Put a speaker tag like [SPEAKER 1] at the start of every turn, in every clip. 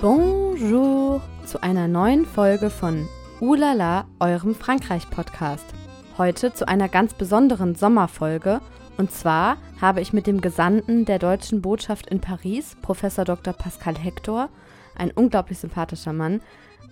[SPEAKER 1] Bonjour zu einer neuen Folge von Ulala, eurem Frankreich-Podcast. Heute zu einer ganz besonderen Sommerfolge. Und zwar habe ich mit dem Gesandten der deutschen Botschaft in Paris, Professor Dr. Pascal Hector, ein unglaublich sympathischer Mann,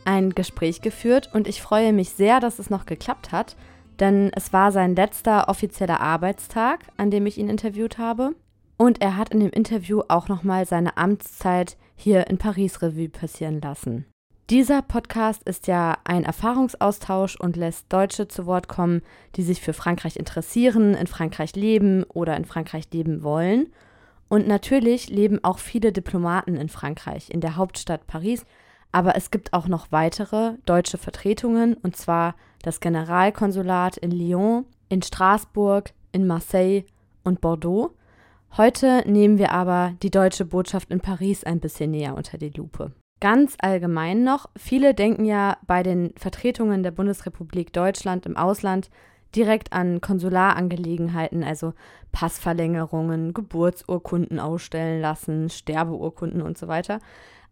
[SPEAKER 1] ein Gespräch geführt und ich freue mich sehr, dass es noch geklappt hat, denn es war sein letzter offizieller Arbeitstag, an dem ich ihn interviewt habe. Und er hat in dem Interview auch nochmal seine Amtszeit hier in Paris Revue passieren lassen. Dieser Podcast ist ja ein Erfahrungsaustausch und lässt Deutsche zu Wort kommen, die sich für Frankreich interessieren, in Frankreich leben oder in Frankreich leben wollen. Und natürlich leben auch viele Diplomaten in Frankreich, in der Hauptstadt Paris. Aber es gibt auch noch weitere deutsche Vertretungen, und zwar das Generalkonsulat in Lyon, in Straßburg, in Marseille und Bordeaux. Heute nehmen wir aber die deutsche Botschaft in Paris ein bisschen näher unter die Lupe. Ganz allgemein noch, viele denken ja bei den Vertretungen der Bundesrepublik Deutschland im Ausland direkt an Konsularangeliegenheiten, also Passverlängerungen, Geburtsurkunden ausstellen lassen, Sterbeurkunden und so weiter.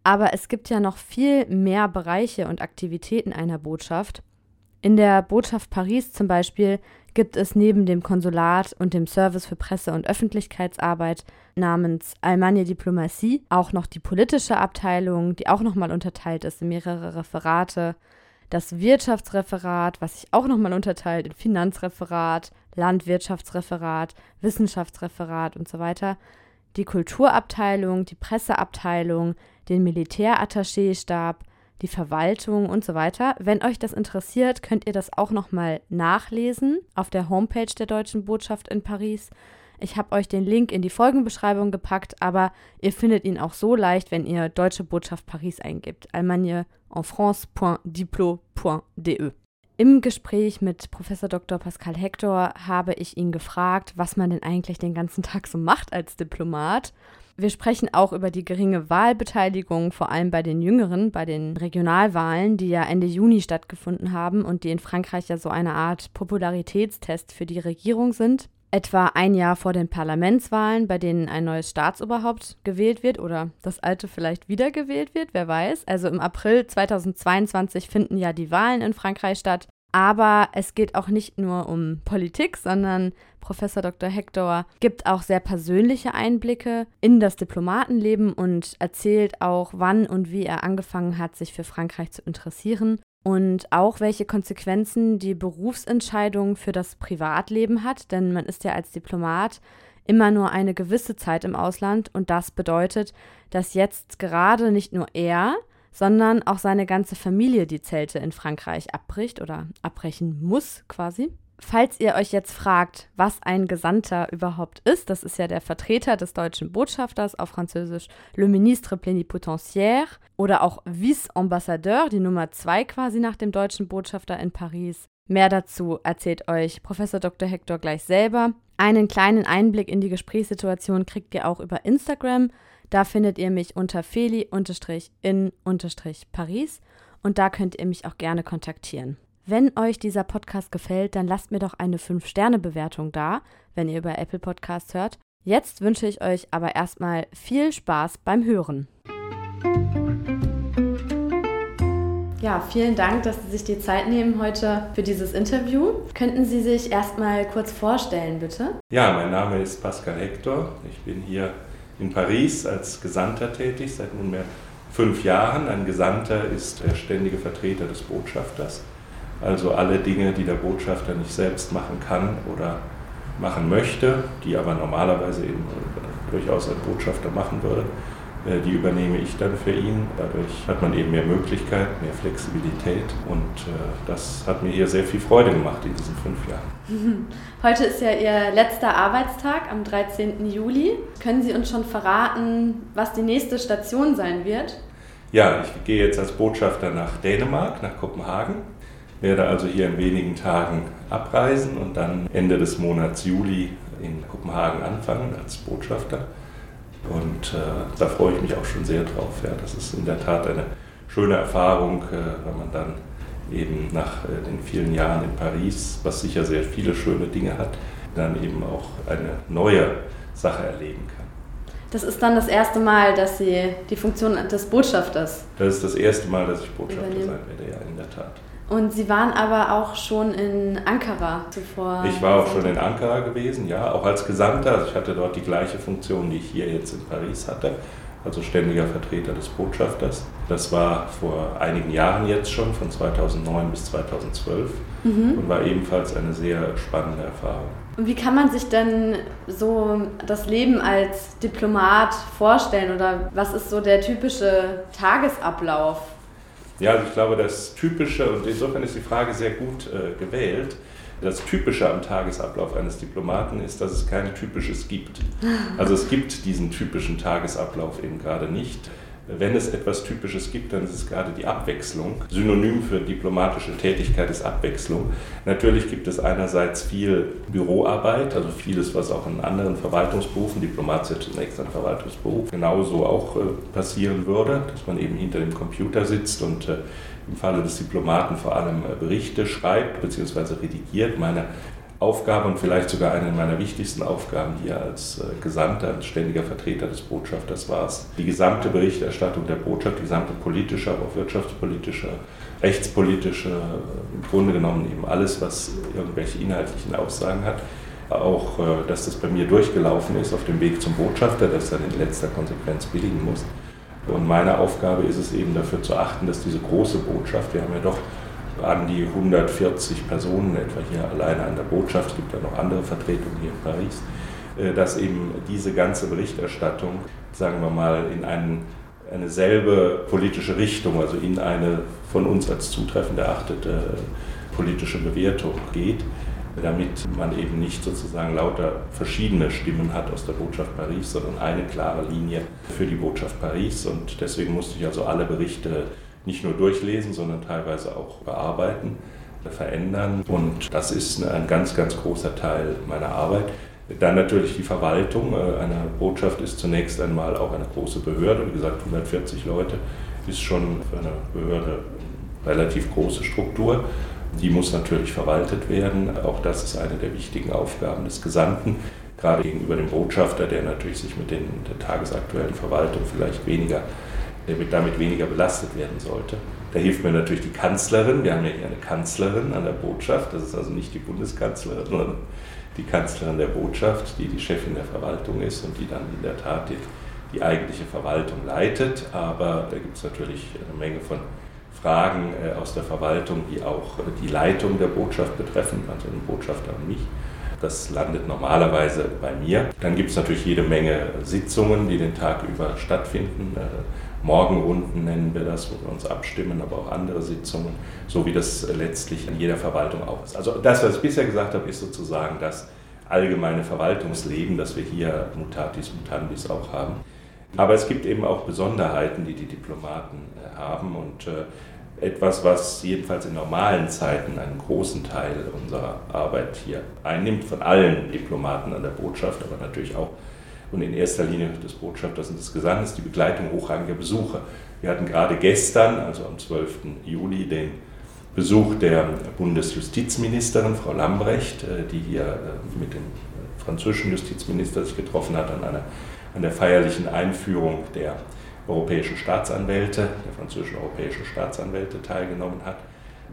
[SPEAKER 1] Aber es gibt ja noch viel mehr Bereiche und Aktivitäten einer Botschaft. In der Botschaft Paris zum Beispiel gibt es neben dem Konsulat und dem Service für Presse- und Öffentlichkeitsarbeit namens Allemagne Diplomatie auch noch die politische Abteilung, die auch nochmal unterteilt ist in mehrere Referate, das Wirtschaftsreferat, was sich auch nochmal unterteilt in Finanzreferat, Landwirtschaftsreferat, Wissenschaftsreferat und so weiter, die Kulturabteilung, die Presseabteilung, den Militärattachéstab, die Verwaltung und so weiter. Wenn euch das interessiert, könnt ihr das auch nochmal nachlesen auf der Homepage der Deutschen Botschaft in Paris. Ich habe euch den Link in die Folgenbeschreibung gepackt, aber ihr findet ihn auch so leicht, wenn ihr Deutsche Botschaft Paris eingibt. Allemagne en France.diplo.de. Im Gespräch mit Professor Dr. Pascal Hector habe ich ihn gefragt, was man denn eigentlich den ganzen Tag so macht als Diplomat. Wir sprechen auch über die geringe Wahlbeteiligung, vor allem bei den Jüngeren, bei den Regionalwahlen, die ja Ende Juni stattgefunden haben und die in Frankreich ja so eine Art Popularitätstest für die Regierung sind. Etwa ein Jahr vor den Parlamentswahlen, bei denen ein neues Staatsoberhaupt gewählt wird oder das alte vielleicht wiedergewählt wird, wer weiß. Also im April 2022 finden ja die Wahlen in Frankreich statt. Aber es geht auch nicht nur um Politik, sondern Professor Dr. Hector gibt auch sehr persönliche Einblicke in das Diplomatenleben und erzählt auch, wann und wie er angefangen hat, sich für Frankreich zu interessieren und auch welche Konsequenzen die Berufsentscheidung für das Privatleben hat, denn man ist ja als Diplomat immer nur eine gewisse Zeit im Ausland und das bedeutet, dass jetzt gerade nicht nur er, sondern auch seine ganze Familie die Zelte in Frankreich abbricht oder abbrechen muss quasi. Falls ihr euch jetzt fragt, was ein Gesandter überhaupt ist, das ist ja der Vertreter des deutschen Botschafters auf Französisch Le Ministre Plénipotentiaire oder auch Vice-Ambassadeur, die Nummer zwei quasi nach dem deutschen Botschafter in Paris. Mehr dazu erzählt euch Professor Dr. Hector gleich selber. Einen kleinen Einblick in die Gesprächssituation kriegt ihr auch über Instagram. Da findet ihr mich unter feli-in-paris und da könnt ihr mich auch gerne kontaktieren. Wenn euch dieser Podcast gefällt, dann lasst mir doch eine 5-Sterne-Bewertung da, wenn ihr über Apple Podcasts hört. Jetzt wünsche ich euch aber erstmal viel Spaß beim Hören. Ja, vielen Dank, dass Sie sich die Zeit nehmen heute für dieses Interview. Könnten Sie sich erstmal kurz vorstellen, bitte?
[SPEAKER 2] Ja, mein Name ist Pascal Hector. Ich bin hier in Paris als Gesandter tätig seit nunmehr fünf Jahren. Ein Gesandter ist der ständige Vertreter des Botschafters. Also alle Dinge, die der Botschafter nicht selbst machen kann oder machen möchte, die aber normalerweise eben durchaus ein Botschafter machen würde, die übernehme ich dann für ihn. Dadurch hat man eben mehr Möglichkeit, mehr Flexibilität und äh, das hat mir hier sehr viel Freude gemacht in diesen fünf Jahren.
[SPEAKER 1] Heute ist ja Ihr letzter Arbeitstag am 13. Juli. Können Sie uns schon verraten, was die nächste Station sein wird?
[SPEAKER 2] Ja, ich gehe jetzt als Botschafter nach Dänemark, nach Kopenhagen, werde also hier in wenigen Tagen abreisen und dann Ende des Monats Juli in Kopenhagen anfangen als Botschafter. Und äh, da freue ich mich auch schon sehr drauf. Ja. Das ist in der Tat eine schöne Erfahrung, äh, wenn man dann eben nach äh, den vielen Jahren in Paris, was sicher sehr viele schöne Dinge hat, dann eben auch eine neue Sache erleben kann.
[SPEAKER 1] Das ist dann das erste Mal, dass Sie die Funktion des Botschafters.
[SPEAKER 2] Das ist das erste Mal, dass ich Botschafter übernehmen. sein werde, ja, in der Tat.
[SPEAKER 1] Und Sie waren aber auch schon in Ankara zuvor.
[SPEAKER 2] Ich war auch schon in Ankara gewesen, ja, auch als Gesandter. Also ich hatte dort die gleiche Funktion, die ich hier jetzt in Paris hatte, also ständiger Vertreter des Botschafters. Das war vor einigen Jahren jetzt schon, von 2009 bis 2012 mhm. und war ebenfalls eine sehr spannende Erfahrung.
[SPEAKER 1] Und wie kann man sich denn so das Leben als Diplomat vorstellen oder was ist so der typische Tagesablauf?
[SPEAKER 2] Ja, also ich glaube, das Typische, und insofern ist die Frage sehr gut äh, gewählt, das Typische am Tagesablauf eines Diplomaten ist, dass es kein Typisches gibt. Also es gibt diesen typischen Tagesablauf eben gerade nicht. Wenn es etwas Typisches gibt, dann ist es gerade die Abwechslung. Synonym für diplomatische Tätigkeit ist Abwechslung. Natürlich gibt es einerseits viel Büroarbeit, also vieles, was auch in anderen Verwaltungsberufen, Diplomat ist zunächst ein Verwaltungsberuf, genauso auch äh, passieren würde, dass man eben hinter dem Computer sitzt und äh, im Falle des Diplomaten vor allem äh, Berichte schreibt bzw. redigiert. Meine Aufgabe und vielleicht sogar eine meiner wichtigsten Aufgaben hier als äh, Gesandter, als ständiger Vertreter des Botschafters war es, die gesamte Berichterstattung der Botschaft, die gesamte politische, aber auch wirtschaftspolitische, rechtspolitische, äh, im Grunde genommen eben alles, was irgendwelche inhaltlichen Aussagen hat, auch, äh, dass das bei mir durchgelaufen ist auf dem Weg zum Botschafter, das dann in letzter Konsequenz billigen muss. Und meine Aufgabe ist es eben dafür zu achten, dass diese große Botschaft, wir haben ja doch an die 140 Personen etwa hier alleine an der Botschaft, es gibt ja noch andere Vertretungen hier in Paris, äh, dass eben diese ganze Berichterstattung, sagen wir mal, in einen, eine selbe politische Richtung, also in eine von uns als zutreffend erachtete politische Bewertung geht, damit man eben nicht sozusagen lauter verschiedene Stimmen hat aus der Botschaft Paris, sondern eine klare Linie für die Botschaft Paris. Und deswegen musste ich also alle Berichte nicht nur durchlesen, sondern teilweise auch bearbeiten, verändern. Und das ist ein ganz, ganz großer Teil meiner Arbeit. Dann natürlich die Verwaltung. Äh, eine Botschaft ist zunächst einmal auch eine große Behörde. Wie gesagt, 140 Leute ist schon für eine Behörde eine relativ große Struktur. Die muss natürlich verwaltet werden. Auch das ist eine der wichtigen Aufgaben des Gesandten, gerade gegenüber dem Botschafter, der natürlich sich mit den, der tagesaktuellen Verwaltung vielleicht weniger der damit weniger belastet werden sollte. Da hilft mir natürlich die Kanzlerin. Wir haben ja hier eine Kanzlerin an der Botschaft. Das ist also nicht die Bundeskanzlerin, sondern die Kanzlerin der Botschaft, die die Chefin der Verwaltung ist und die dann in der Tat die, die eigentliche Verwaltung leitet. Aber da gibt es natürlich eine Menge von Fragen äh, aus der Verwaltung, die auch die Leitung der Botschaft betreffen, also den Botschafter und mich. Das landet normalerweise bei mir. Dann gibt es natürlich jede Menge Sitzungen, die den Tag über stattfinden. Morgenrunden nennen wir das, wo wir uns abstimmen, aber auch andere Sitzungen, so wie das letztlich in jeder Verwaltung auch ist. Also das, was ich bisher gesagt habe, ist sozusagen das allgemeine Verwaltungsleben, das wir hier mutatis mutandis auch haben. Aber es gibt eben auch Besonderheiten, die die Diplomaten äh, haben und äh, etwas, was jedenfalls in normalen Zeiten einen großen Teil unserer Arbeit hier einnimmt, von allen Diplomaten an der Botschaft, aber natürlich auch und in erster Linie des Botschafters und des Gesandes die Begleitung hochrangiger Besucher. Wir hatten gerade gestern, also am 12. Juli, den Besuch der Bundesjustizministerin, Frau Lambrecht, äh, die hier äh, mit dem französischen Justizminister sich getroffen hat an, einer, an der feierlichen Einführung der europäischen Staatsanwälte, der französischen europäischen Staatsanwälte teilgenommen hat.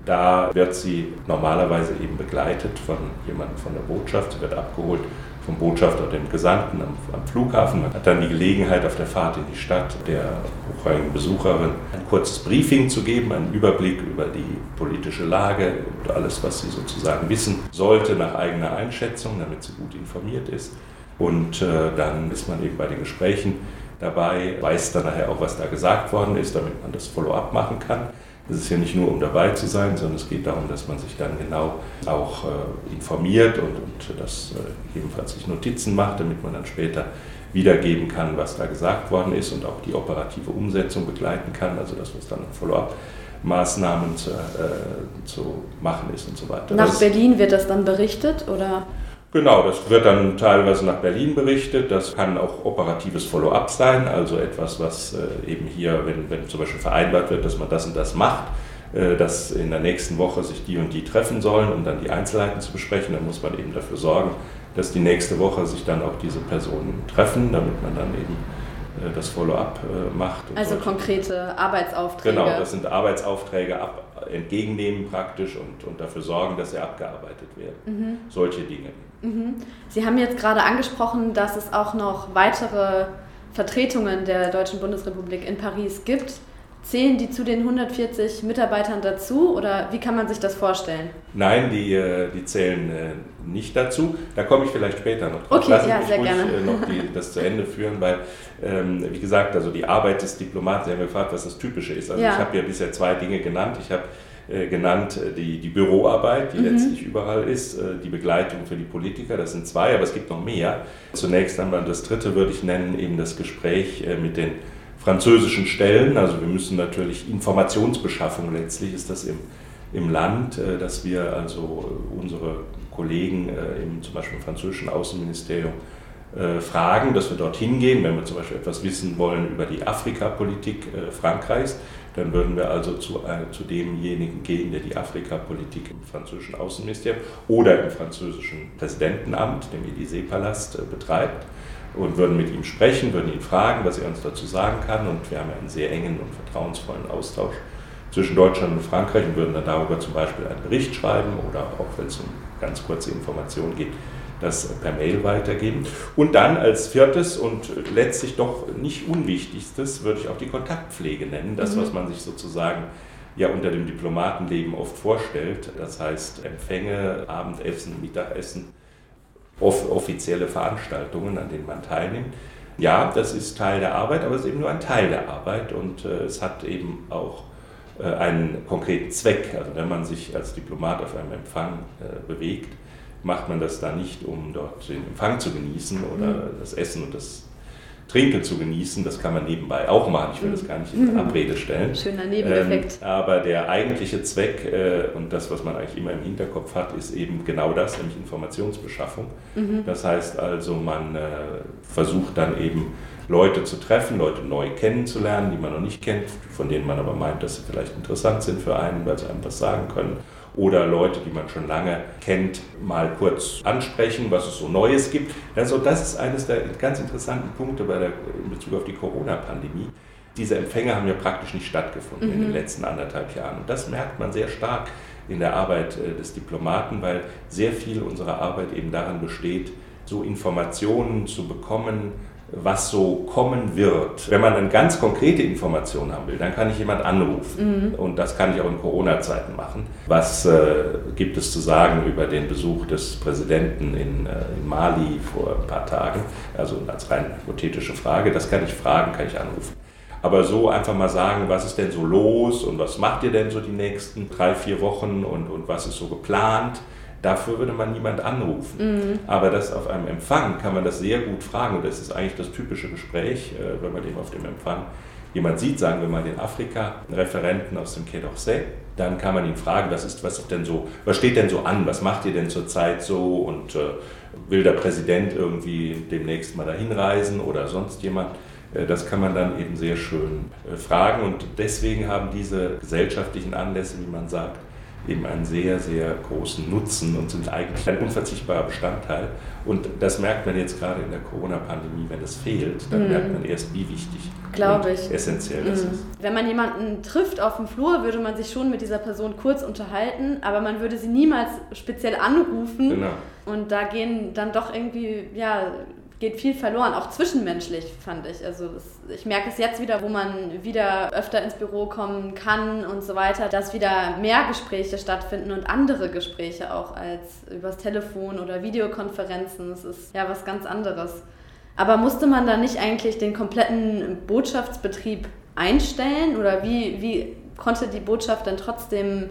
[SPEAKER 2] Da wird sie normalerweise eben begleitet von jemandem von der Botschaft, sie wird abgeholt vom Botschafter oder dem Gesandten am, am, Flughafen. Man hat dann die Gelegenheit, auf der Fahrt in die Stadt der hochrangigen Besucherin ein kurzes Briefing zu geben, einen Überblick über die politische Lage und alles, was sie sozusagen wissen sollte nach eigener Einschätzung, damit sie gut informiert ist. Und äh, dann ist man eben bei den Gesprächen dabei, weiß dann nachher auch, was da gesagt worden ist, damit man das Follow-up machen kann. Es ist ja nicht nur, um dabei zu sein, sondern es geht darum, dass man sich dann genau auch äh, informiert und, und das äh, ebenfalls sich Notizen macht, damit man dann später wiedergeben kann, was da gesagt worden ist und auch die operative Umsetzung begleiten kann, also das, was dann Follow-up Maßnahmen zu, äh, zu, machen ist und so weiter.
[SPEAKER 1] Nach das Berlin wird das dann berichtet oder?
[SPEAKER 2] Genau, das wird dann teilweise nach Berlin berichtet. Das kann auch operatives Follow-up sein, also etwas, was äh, eben hier, wenn, wenn zum Beispiel vereinbart wird, dass man das und das macht, äh, dass in der nächsten Woche sich die und die treffen sollen, um dann die Einzelheiten zu besprechen. Dann muss man eben dafür sorgen, dass die nächste Woche sich dann auch diese Personen treffen, damit man dann eben äh, das Follow-up macht.
[SPEAKER 1] Also solche. konkrete Arbeitsaufträge.
[SPEAKER 2] Genau, das sind Arbeitsaufträge ab, entgegennehmen praktisch und, und dafür sorgen, dass sie abgearbeitet werden. Mhm. Solche Dinge.
[SPEAKER 1] Mhm. Sie haben jetzt gerade angesprochen, dass es auch noch weitere Vertretungen der Deutschen Bundesrepublik in Paris gibt. Zählen die zu den 140 Mitarbeitern dazu oder wie kann man sich das vorstellen?
[SPEAKER 2] Nein, die, äh, die zählen äh, nicht dazu. Da komme ich vielleicht später noch drauf.
[SPEAKER 1] Okay, Lassen ja, sehr ruhig gerne.
[SPEAKER 2] Äh, noch die, das zu Ende führen, weil, ähm, wie gesagt, also die Arbeit des Diplomaten, Sie haben gefragt, was das Typische ist. Also ja. ich habe ja bisher zwei Dinge genannt. Ich habe genannt die, die Büroarbeit, die mhm. letztlich überall ist, die Begleitung für die Politiker, das sind zwei, aber es gibt noch mehr. Zunächst einmal das dritte würde ich nennen, eben das Gespräch mit den französischen Stellen. Also wir müssen natürlich Informationsbeschaffung letztlich ist das im, im Land, äh, dass wir also unsere Kollegen äh, im zum Beispiel im französischen Außenministerium äh, fragen, dass wir dorthin gehen, wenn wir zum Beispiel etwas wissen wollen über die Afrikapolitik Frankreichs, dann würden wir also zu, zu demjenigen gehen, der die Afrikapolitik im französischen Außenministerium oder im französischen Präsidentenamt, dem Élysée-Palast, betreibt und würden mit ihm sprechen, würden ihn fragen, was er uns dazu sagen kann. Und wir haben einen sehr engen und vertrauensvollen Austausch zwischen Deutschland und Frankreich und würden dann darüber zum Beispiel einen Bericht schreiben oder auch wenn es um ganz kurze Informationen geht, das per Mail weitergeben. Und dann als viertes und letztlich doch nicht unwichtigstes würde ich auch die Kontaktpflege nennen, das, mhm. was man sich sozusagen ja unter dem Diplomatenleben oft vorstellt. Das heißt Empfänge, Abendessen, Mittagessen, offizielle Veranstaltungen, an denen man teilnimmt. Ja, das ist Teil der Arbeit, aber es ist eben nur ein Teil der Arbeit und äh, es hat eben auch äh, einen konkreten Zweck. Also wenn man sich als Diplomat auf einem Empfang äh, bewegt, macht man das da nicht, um dort den Empfang zu genießen oder mhm. das Essen und das Trinken zu genießen. Das kann man nebenbei auch machen. Ich will das gar nicht in mhm. Abrede stellen.
[SPEAKER 1] Schöner Nebeneffekt.
[SPEAKER 2] Ähm, aber der eigentliche Zweck äh, und das, was man eigentlich immer im Hinterkopf hat, ist eben genau das, nämlich Informationsbeschaffung. Mhm. Das heißt also, man äh, versucht dann eben Leute zu treffen, Leute neu kennenzulernen, die man noch nicht kennt, von denen man aber meint, dass sie vielleicht interessant sind für einen, weil sie einem was sagen können oder Leute, die man schon lange kennt, mal kurz ansprechen, was es so Neues gibt. Also das ist eines der ganz interessanten Punkte bei der, in Bezug auf die Corona-Pandemie. Diese Empfänge haben ja praktisch nicht stattgefunden mhm. in den mhm. letzten anderthalb Jahren. Und das merkt man sehr stark in der Arbeit äh, des Diplomaten, weil sehr viel unserer Arbeit eben darin besteht, so Informationen zu bekommen, was so kommen wird. Wenn man eine ganz konkrete Information haben will, dann kann ich jemand anrufen. Mhm. Und das kann ich auch in Corona-Zeiten machen. Was äh, gibt es zu sagen über den Besuch des Präsidenten in, äh, in, Mali vor ein paar Tagen? Also als rein hypothetische Frage. Das kann ich fragen, kann ich anrufen. Aber so einfach mal sagen, was ist denn so los und was macht ihr denn so die nächsten drei, vier Wochen und, und was ist so geplant? Dafür würde man niemand anrufen. Mhm. Aber das auf einem Empfang kann man das sehr gut fragen. Und das ist eigentlich das typische Gespräch, äh, wenn man eben auf dem Empfang jemand sieht, sagen wir mal den Afrika-Referenten aus dem Quai d'Orsay, dann kann man ihn fragen, was ist, was ist denn so, was steht denn so an, was macht ihr denn zurzeit so und äh, will der Präsident irgendwie demnächst mal dahin reisen oder sonst jemand? Äh, das kann man dann eben sehr schön äh, fragen und deswegen haben diese gesellschaftlichen Anlässe, wie man sagt, eben einen sehr, sehr großen Nutzen und sind eigentlich ein unverzichtbarer Bestandteil. Und das merkt man jetzt gerade in der Corona-Pandemie, wenn es fehlt, dann mm. merkt man erst, wie wichtig
[SPEAKER 1] Glaube ich.
[SPEAKER 2] essentiell das mm. ist.
[SPEAKER 1] Wenn man jemanden trifft auf dem Flur, würde man sich schon mit dieser Person kurz unterhalten, aber man würde sie niemals speziell anrufen. Genau. Und da gehen dann doch irgendwie ja, geht viel verloren, auch zwischenmenschlich, fand ich. Also es, ich merke es jetzt wieder, wo man wieder öfter ins Büro kommen kann und so weiter, dass wieder mehr Gespräche stattfinden und andere Gespräche auch als übers Telefon oder Videokonferenzen. Es ist ja was ganz anderes. Aber musste man da nicht eigentlich den kompletten Botschaftsbetrieb einstellen oder wie, wie konnte die Botschaft denn trotzdem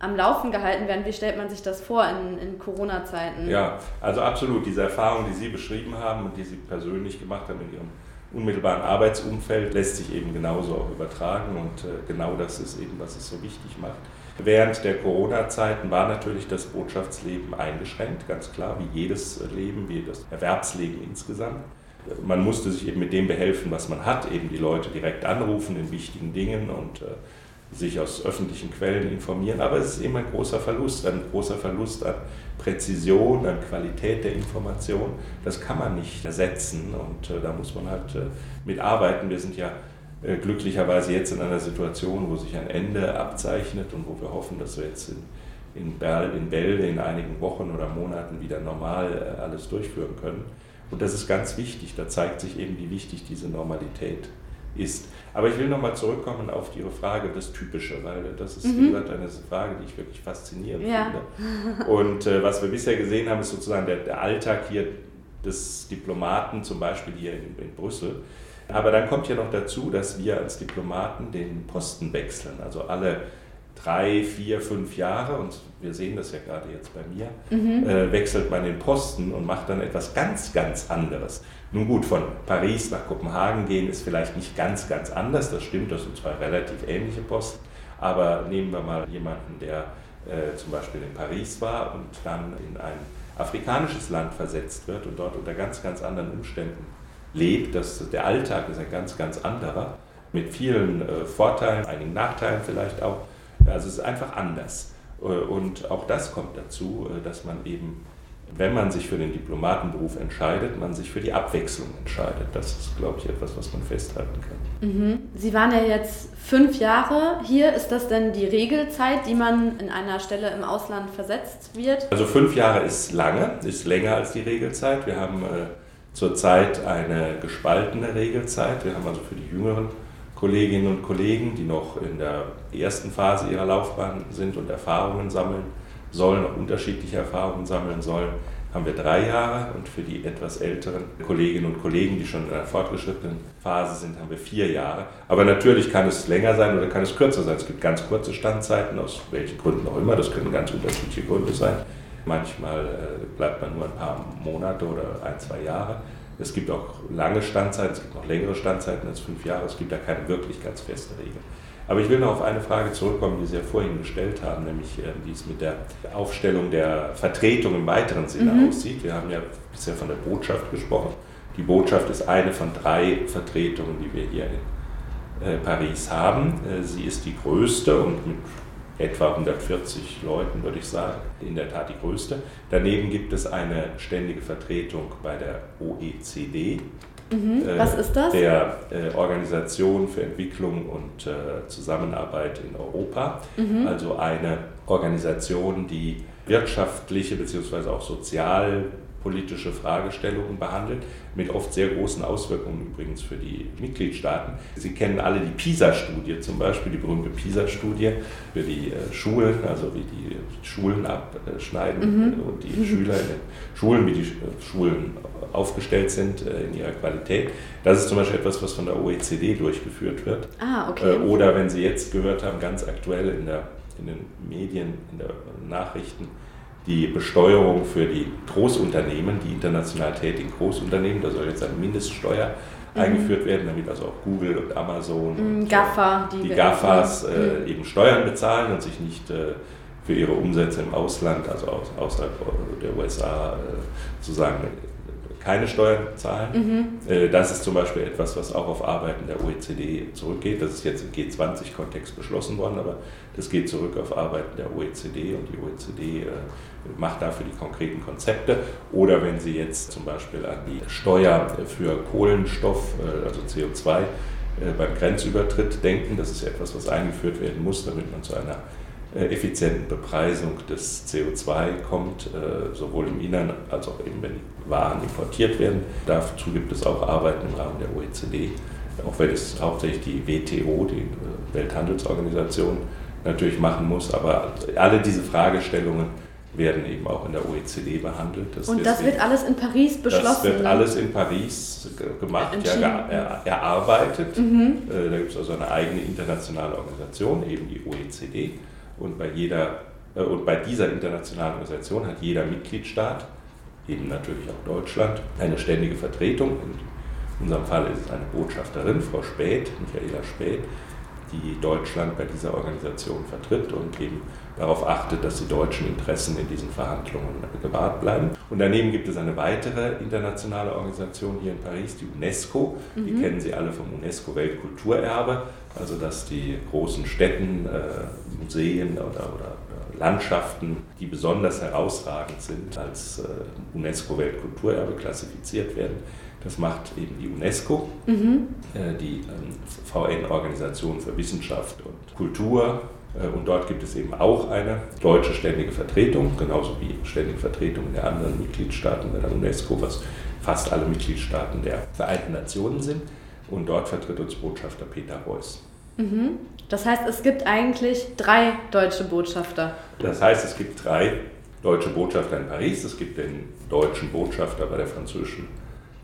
[SPEAKER 1] am Laufen gehalten werden. Wie stellt man sich das vor in, in Corona-Zeiten?
[SPEAKER 2] Ja, also absolut. Diese Erfahrung, die Sie beschrieben haben und die Sie persönlich gemacht haben in Ihrem unmittelbaren Arbeitsumfeld, lässt sich eben genauso auch übertragen und äh, genau das ist eben, was es so wichtig macht. Während der Corona-Zeiten war natürlich das Botschaftsleben eingeschränkt, ganz klar, wie jedes Leben, wie das Erwerbsleben insgesamt. Man musste sich eben mit dem behelfen, was man hat, eben die Leute direkt anrufen in wichtigen Dingen und äh, sich aus öffentlichen Quellen informieren, aber es ist eben ein großer Verlust, ein großer Verlust an Präzision, an Qualität der Information. Das kann man nicht ersetzen und äh, da muss man halt äh, mitarbeiten. Wir sind ja äh, glücklicherweise jetzt in einer Situation, wo sich ein Ende abzeichnet und wo wir hoffen, dass wir jetzt in, in, Berl, in Bälde in einigen Wochen oder Monaten wieder normal äh, alles durchführen können. Und das ist ganz wichtig, da zeigt sich eben, wie wichtig diese Normalität ist. Aber ich will nochmal zurückkommen auf Ihre Frage, das Typische, weil das ist, mhm. wie gesagt, eine Frage, die ich wirklich faszinierend ja. finde. Und äh, was wir bisher gesehen haben, ist sozusagen der, der, Alltag hier des Diplomaten, zum Beispiel hier in, in Brüssel. Aber dann kommt ja noch dazu, dass wir als Diplomaten den Posten wechseln. Also alle drei, vier, fünf Jahre, und wir sehen das ja gerade jetzt bei mir, mhm. äh, wechselt man den Posten und macht dann etwas ganz, ganz anderes. Nun gut, von Paris nach Kopenhagen gehen ist vielleicht nicht ganz, ganz anders, das stimmt, das sind zwei relativ ähnliche Posten, aber nehmen wir mal jemanden, der äh, zum Beispiel in Paris war und dann in ein afrikanisches Land versetzt wird und dort unter ganz, ganz anderen Umständen lebt. Das, der Alltag ist ein ganz, ganz anderer, mit vielen äh, Vorteilen, einigen Nachteilen vielleicht auch. Also es ist einfach anders. Äh, und auch das kommt dazu, äh, dass man eben, wenn man sich für den Diplomatenberuf entscheidet, man sich für die Abwechslung entscheidet. Das ist, glaube ich, etwas, was man festhalten kann.
[SPEAKER 1] Mhm. Sie waren ja jetzt fünf Jahre hier. Ist das denn die Regelzeit, die man in einer Stelle im Ausland versetzt wird?
[SPEAKER 2] Also fünf Jahre ist lange, ist länger als die Regelzeit. Wir haben äh, zurzeit eine gespaltene Regelzeit. Wir haben also für die Jüngeren Kolleginnen und Kollegen, die noch in der ersten Phase ihrer Laufbahn sind und Erfahrungen sammeln sollen, auch unterschiedliche Erfahrungen sammeln sollen, haben wir drei Jahre und für die etwas älteren Kolleginnen und Kollegen, die schon in einer fortgeschrittenen Phase sind, haben wir vier Jahre. Aber natürlich kann es länger sein oder kann es kürzer sein. Es gibt ganz kurze Standzeiten, aus welchen Gründen auch immer. Das können ganz unterschiedliche Gründe sein. Manchmal äh, bleibt man nur ein paar Monate oder ein, zwei Jahre. Es gibt auch lange Standzeiten, es gibt noch längere Standzeiten als fünf Jahre. Es gibt da keine wirklich ganz feste Regel. Aber ich will noch auf eine Frage zurückkommen, die Sie ja vorhin gestellt haben, nämlich äh, wie es mit der Aufstellung der Vertretung im weiteren Sinne mhm. aussieht. Wir haben ja bisher von der Botschaft gesprochen. Die Botschaft ist eine von drei Vertretungen, die wir hier in äh, Paris haben. Äh, sie ist die größte und mit etwa 140 Leuten, würde ich sagen, in der Tat die größte. Daneben gibt es eine ständige Vertretung bei der OECD.
[SPEAKER 1] Mhm. Was ist das?
[SPEAKER 2] Der äh, Organisation für Entwicklung und äh, Zusammenarbeit in Europa. Mhm. Also eine Organisation, die wirtschaftliche bzw. auch sozial politische Fragestellungen behandelt, mit oft sehr großen Auswirkungen übrigens für die Mitgliedstaaten. Sie kennen alle die PISA-Studie zum Beispiel, die berühmte PISA-Studie für die äh, Schulen, also wie die Schulen abschneiden mhm. und die mhm. Schüler in den Schulen, wie die Schulen aufgestellt sind äh, in ihrer Qualität. Das ist zum Beispiel etwas, was von der OECD durchgeführt wird.
[SPEAKER 1] Ah, okay. Äh,
[SPEAKER 2] oder wenn Sie jetzt gehört haben, ganz aktuell in, der, in den Medien, in den Nachrichten, die Besteuerung für die Großunternehmen, die international tätigen Großunternehmen. Da soll jetzt eine Mindeststeuer mhm. eingeführt werden, damit also auch Google und Amazon
[SPEAKER 1] mhm, und GAFA,
[SPEAKER 2] die, die GAFAs äh, mhm. eben Steuern bezahlen und sich nicht äh, für ihre Umsätze im Ausland, also aus, außerhalb der USA, äh, sozusagen keine Steuern zahlen. Mhm. Äh, das ist zum Beispiel etwas, was auch auf Arbeiten der OECD zurückgeht. Das ist jetzt im G20-Kontext beschlossen worden, aber das geht zurück auf Arbeiten der OECD und die OECD äh, macht dafür die konkreten Konzepte. Oder wenn Sie jetzt zum Beispiel an die Steuer für Kohlenstoff, äh, also CO2, beim Grenzübertritt denken, das ist etwas, was eingeführt werden muss, damit man zu einer effizienten Bepreisung des CO2 kommt, sowohl im Innern als auch eben, wenn waren importiert werden. Dazu gibt es auch Arbeiten im Rahmen der OECD, auch wenn es hauptsächlich die WTO, die äh, Welthandelsorganisation, natürlich machen muss. Aber alle diese Fragestellungen werden eben auch in der OECD behandelt.
[SPEAKER 1] Das Und das wird alles in Paris beschlossen? Das
[SPEAKER 2] wird alles in Paris gemacht, ja, er, erarbeitet. Mhm. Äh, da gibt es also eine eigene internationale Organisation, eben die OECD. Und bei, jeder, äh, und bei dieser internationalen Organisation hat jeder Mitgliedstaat eben natürlich auch Deutschland, eine ständige Vertretung. In unserem Fall ist es eine Botschafterin, Frau Späth, Michaela Späth. Die Deutschland bei dieser Organisation vertritt und eben darauf achtet, dass die deutschen Interessen in diesen Verhandlungen gewahrt bleiben. Und daneben gibt es eine weitere internationale Organisation hier in Paris, die UNESCO. Mhm. Die kennen Sie alle vom UNESCO-Weltkulturerbe, also dass die großen Städten, äh, Museen oder, oder Landschaften, die besonders herausragend sind, als äh, UNESCO-Weltkulturerbe klassifiziert werden. Das macht eben die UNESCO, mhm. Äh, die ähm, VN-Organisation für Wissenschaft und Kultur. Äh, und dort gibt es eben auch eine deutsche ständige Vertretung, genauso wie ständige Vertretungen der anderen Mitgliedstaaten der UNESCO, was fast alle Mitgliedstaaten der Vereinten Nationen sind. Und dort vertritt uns Botschafter Peter Reuss.
[SPEAKER 1] Mhm. Das heißt, es gibt eigentlich drei deutsche Botschafter.
[SPEAKER 2] Das heißt, es gibt drei deutsche Botschafter in Paris. Es gibt den deutschen Botschafter bei der Französischen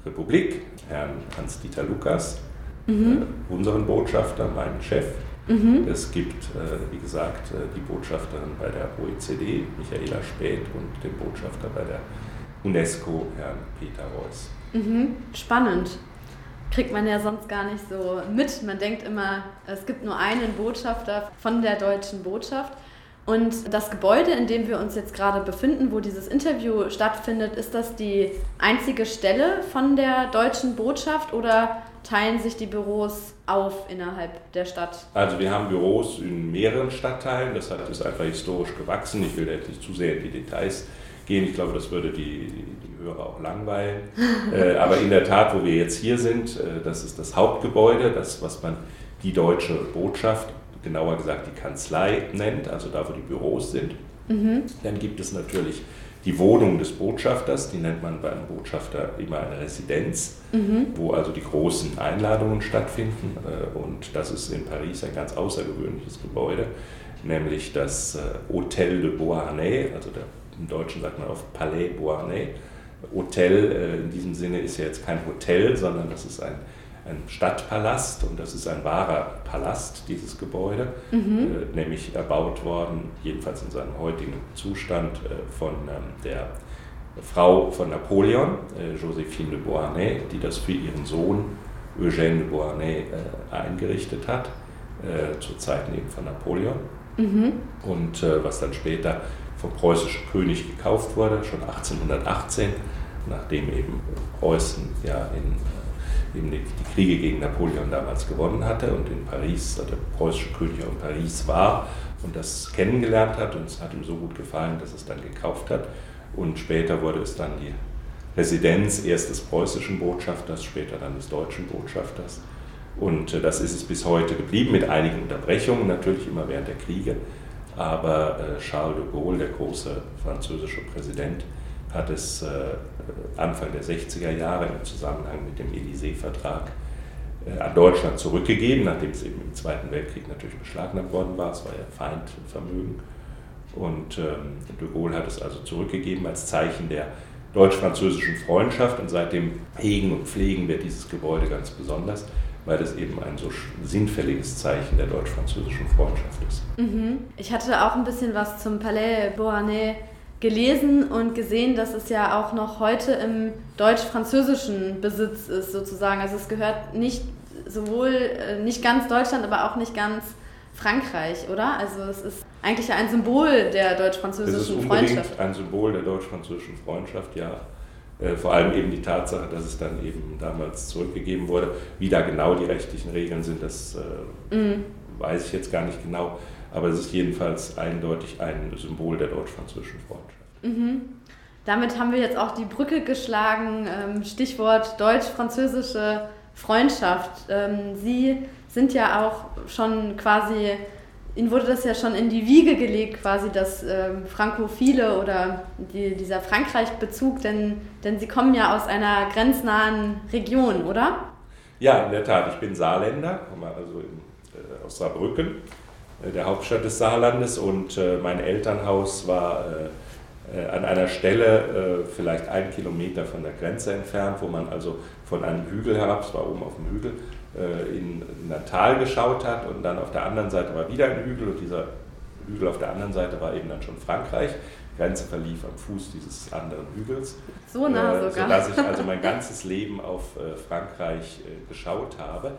[SPEAKER 2] Republik, Herrn Hans-Dieter Lukas, mhm. äh, unseren Botschafter, meinen Chef. Mhm. Es gibt, äh, wie gesagt, äh, die Botschafterin bei der OECD, Michaela Späth, und den Botschafter bei der UNESCO, Herrn Peter Reuss.
[SPEAKER 1] Mhm. Spannend. Kriegt man ja sonst gar nicht so mit. Man denkt immer, es gibt nur einen Botschafter von der deutschen Botschaft. Und das Gebäude, in dem wir uns jetzt gerade befinden, wo dieses Interview stattfindet, ist das die einzige Stelle von der deutschen Botschaft oder teilen sich die Büros auf innerhalb der Stadt?
[SPEAKER 2] Also wir haben Büros in mehreren Stadtteilen, das ist einfach historisch gewachsen. Ich will jetzt nicht zu sehr in die Details gehen, ich glaube, das würde die, die, die Hörer auch langweilen. äh, aber in der Tat, wo wir jetzt hier sind, äh, das ist das Hauptgebäude, das, was man die deutsche Botschaft genauer gesagt die Kanzlei nennt, also da, wo die Büros sind. Mhm. Dann gibt es natürlich die Wohnung des Botschafters, die nennt man beim Botschafter immer eine Residenz, mhm. wo also die großen Einladungen stattfinden. Äh, und das ist in Paris ein ganz außergewöhnliches Gebäude, nämlich das äh, Hotel de Beauharnais, also der, im Deutschen sagt man auf Palais Beauharnais. Hotel äh, in diesem Sinne ist ja jetzt kein Hotel, sondern das ist ein ein Stadtpalast und das ist ein wahrer Palast, dieses Gebäude, mhm. äh, nämlich erbaut worden, jedenfalls in seinem heutigen Zustand, äh, von ähm, der Frau von Napoleon, äh, Josephine de Beauharnais, die das für ihren Sohn Eugène de Beauharnais äh, eingerichtet hat, äh, zu Zeiten eben von Napoleon. Mhm. Und äh, was dann später vom preußischen König gekauft wurde, schon 1818, nachdem eben Preußen ja in eben die, die, Kriege gegen Napoleon damals gewonnen hatte und in Paris, der preußische König auch in Paris war und das kennengelernt hat und es hat ihm so gut gefallen, dass es dann gekauft hat. Und später wurde es dann die Residenz erst des preußischen Botschafters, später dann des deutschen Botschafters. Und äh, das ist es bis heute geblieben, mit einigen Unterbrechungen, natürlich immer während der Kriege. Aber äh, Charles de Gaulle, der große französische Präsident, hat es äh, Anfang der 60er Jahre im Zusammenhang mit dem Élysée-Vertrag äh, an Deutschland zurückgegeben, nachdem es eben im Zweiten Weltkrieg natürlich beschlagnahmt worden war. Es war ja Feindvermögen. Und ähm, de Gaulle hat es also zurückgegeben als Zeichen der deutsch-französischen Freundschaft. Und seitdem hegen und pflegen wir dieses Gebäude ganz besonders, weil es eben ein so sinnfälliges Zeichen der deutsch-französischen Freundschaft ist.
[SPEAKER 1] Mhm. Ich hatte auch ein bisschen was zum Palais Beauharnais gelesen und gesehen, dass es ja auch noch heute im deutsch-französischen Besitz ist, sozusagen. Also es gehört nicht sowohl äh, nicht ganz Deutschland, aber auch nicht ganz Frankreich, oder? Also es ist eigentlich ein Symbol der deutsch-französischen Freundschaft.
[SPEAKER 2] Ein Symbol der deutsch-französischen Freundschaft, ja. Äh, vor allem eben die Tatsache, dass es dann eben damals zurückgegeben wurde. Wie da genau die rechtlichen Regeln sind, das äh, mm. weiß ich jetzt gar nicht genau. Aber es ist jedenfalls eindeutig ein Symbol der deutsch-französischen Freundschaft.
[SPEAKER 1] Mhm. Damit haben wir jetzt auch die Brücke geschlagen. Ähm, Stichwort deutsch-französische Freundschaft. Ähm, Sie sind ja auch schon quasi, Ihnen wurde das ja schon in die Wiege gelegt, quasi das ähm, Frankophile oder die, dieser Frankreich-Bezug, denn, denn Sie kommen ja aus einer grenznahen Region, oder?
[SPEAKER 2] Ja, in der Tat. Ich bin Saarländer, komme also in, äh, aus Saarbrücken äh, der Hauptstadt des Saarlandes und äh, mein Elternhaus war äh, an einer Stelle vielleicht einen Kilometer von der Grenze entfernt, wo man also von einem Hügel herab, es war oben auf dem Hügel, in, in ein Tal geschaut hat und dann auf der anderen Seite war wieder ein Hügel und dieser Hügel auf der anderen Seite war eben dann schon Frankreich. Die Grenze verlief am Fuß dieses anderen Hügels.
[SPEAKER 1] So nah sogar.
[SPEAKER 2] Sodass ich also mein ganzes Leben auf Frankreich geschaut habe.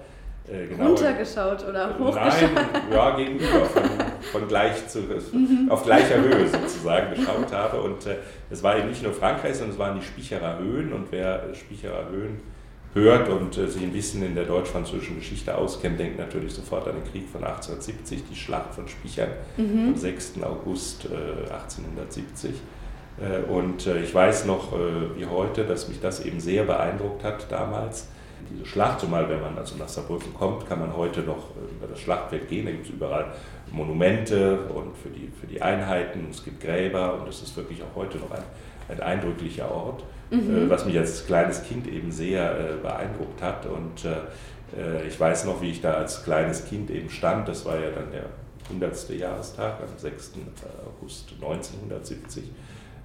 [SPEAKER 1] Äh, genau, runtergeschaut oder hochgeschaut?
[SPEAKER 2] Nein, ja, gegenüber, von, von gleich zu, mhm. auf gleicher Höhe sozusagen geschaut habe. Und äh, es war eben nicht nur Frankreich, sondern es waren die Spicherer Höhen. Und wer Spicherer Höhen hört und äh, sich ein bisschen in der deutsch-französischen Geschichte auskennt, denkt natürlich sofort an den Krieg von 1870, die Schlacht von Spichern mhm. am 6. August äh, 1870. Äh, und äh, ich weiß noch äh, wie heute, dass mich das eben sehr beeindruckt hat damals. Diese Schlacht, zumal wenn man also nach Saarbrücken kommt, kann man heute noch über das Schlachtfeld gehen. Da gibt es überall Monumente und für die, für die Einheiten, es gibt Gräber und es ist wirklich auch heute noch ein, ein eindrücklicher Ort, mhm. was mich als kleines Kind eben sehr beeindruckt hat. Und ich weiß noch, wie ich da als kleines Kind eben stand. Das war ja dann der 100. Jahrestag am 6. August 1970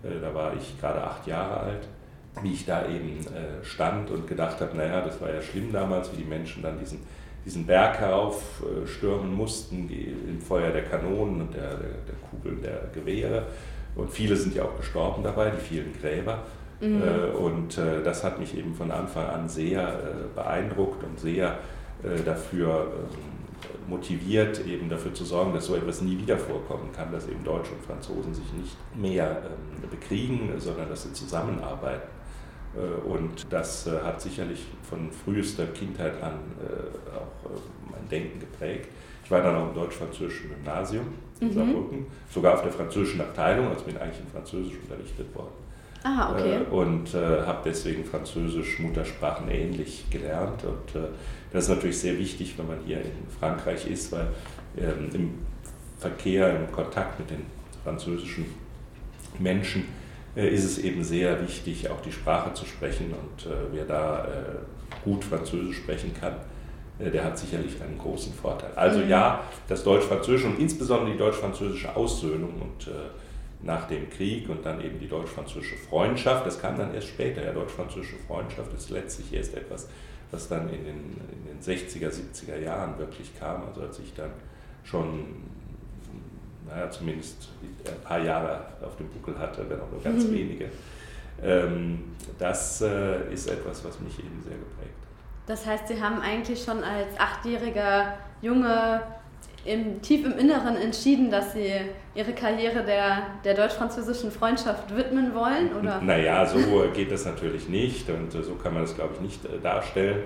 [SPEAKER 2] äh, da war ich gerade acht Jahre alt, wie ich da eben äh, stand und gedacht habe, naja, das war ja schlimm damals, wie die Menschen dann diesen, diesen Berg heraufstürmen mussten, die, im Feuer der Kanonen und der, der, der Kugeln der Gewehre. Und viele sind ja auch gestorben dabei, die vielen Gräber. Mhm. Äh, und das hat mich eben von Anfang an sehr beeindruckt und sehr dafür ähm, motiviert, eben dafür zu sorgen, dass so etwas nie wieder vorkommen kann, dass eben Deutsche und Franzosen sich nicht mehr ähm, bekriegen, sondern dass sie zusammenarbeiten. Äh, und das äh, hat sicherlich von frühester Kindheit an äh, auch mein Denken geprägt. Ich war dann auch im deutsch-französischen Gymnasium in mhm. Saarbrücken, sogar auf der französischen Abteilung, also bin eigentlich in Französisch unterrichtet worden.
[SPEAKER 1] Ah, okay.
[SPEAKER 2] Und äh, habe deswegen Französisch Muttersprachen ähnlich gelernt. Und äh, das ist natürlich sehr wichtig, wenn man hier in Frankreich ist, weil ähm, im Verkehr, im Kontakt mit den französischen Menschen ist es eben sehr wichtig, auch die Sprache zu sprechen. Und äh, wer da äh, gut Französisch sprechen kann, äh, der hat sicherlich einen großen Vorteil. Also mhm. ja, das Deutsch-Französische und insbesondere die deutsch-französische Aussöhnung und äh, nach dem Krieg und dann eben die deutsch-französische Freundschaft, das kam dann erst später. Ja, deutsch-französische Freundschaft ist letztlich erst etwas, was dann in den, in den 60er, 70er Jahren wirklich kam, also als ich dann schon, naja, zumindest ein paar Jahre auf dem Buckel hatte, wenn auch nur ganz mhm. wenige. Ähm, das äh, ist etwas, was mich eben sehr geprägt hat.
[SPEAKER 1] Das heißt, Sie haben eigentlich schon als achtjähriger Junge im, tief im Inneren entschieden, dass Sie Ihre Karriere der, der deutsch-französischen Freundschaft widmen wollen? Oder?
[SPEAKER 2] Naja, so geht das natürlich nicht und so kann man das, glaube ich, nicht äh, darstellen.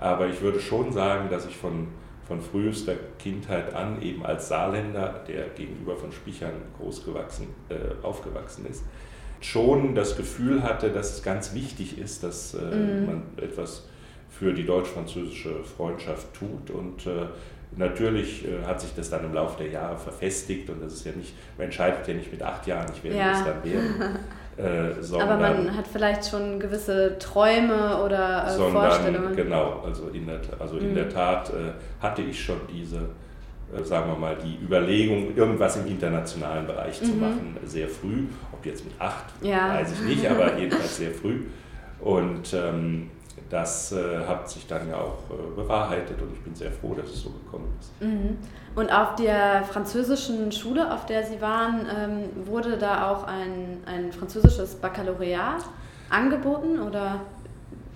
[SPEAKER 2] Aber ich würde schon sagen, dass ich von, von frühester Kindheit an eben als Saarländer, der gegenüber von Spichern großgewachsen, äh, aufgewachsen ist, schon das Gefühl hatte, dass es ganz wichtig ist, dass äh, mm. man etwas für die deutsch-französische Freundschaft tut und äh, Natürlich äh, hat sich das dann im Laufe der Jahre verfestigt und das ist ja nicht, man entscheidet ja nicht mit acht Jahren, ich werde ja. das dann werden.
[SPEAKER 1] Äh, Aber man hat vielleicht schon gewisse Träume oder äh, sondern, Vorstellungen.
[SPEAKER 2] Genau, also in der, also in mhm. der Tat äh, hatte ich schon diese, äh, sagen wir mal, die Überlegung, irgendwas im internationalen Bereich mhm. zu machen, sehr früh. Ob jetzt mit acht, ja. weiß ich nicht, aber jedenfalls sehr früh. Und ähm, das äh, hat sich dann ja auch äh, bewahrheitet und ich bin sehr froh, dass es so gekommen ist.
[SPEAKER 1] Mhm. Und auf der französischen Schule, auf der Sie waren, ähm, wurde da auch ein, ein französisches Baccalaureat angeboten oder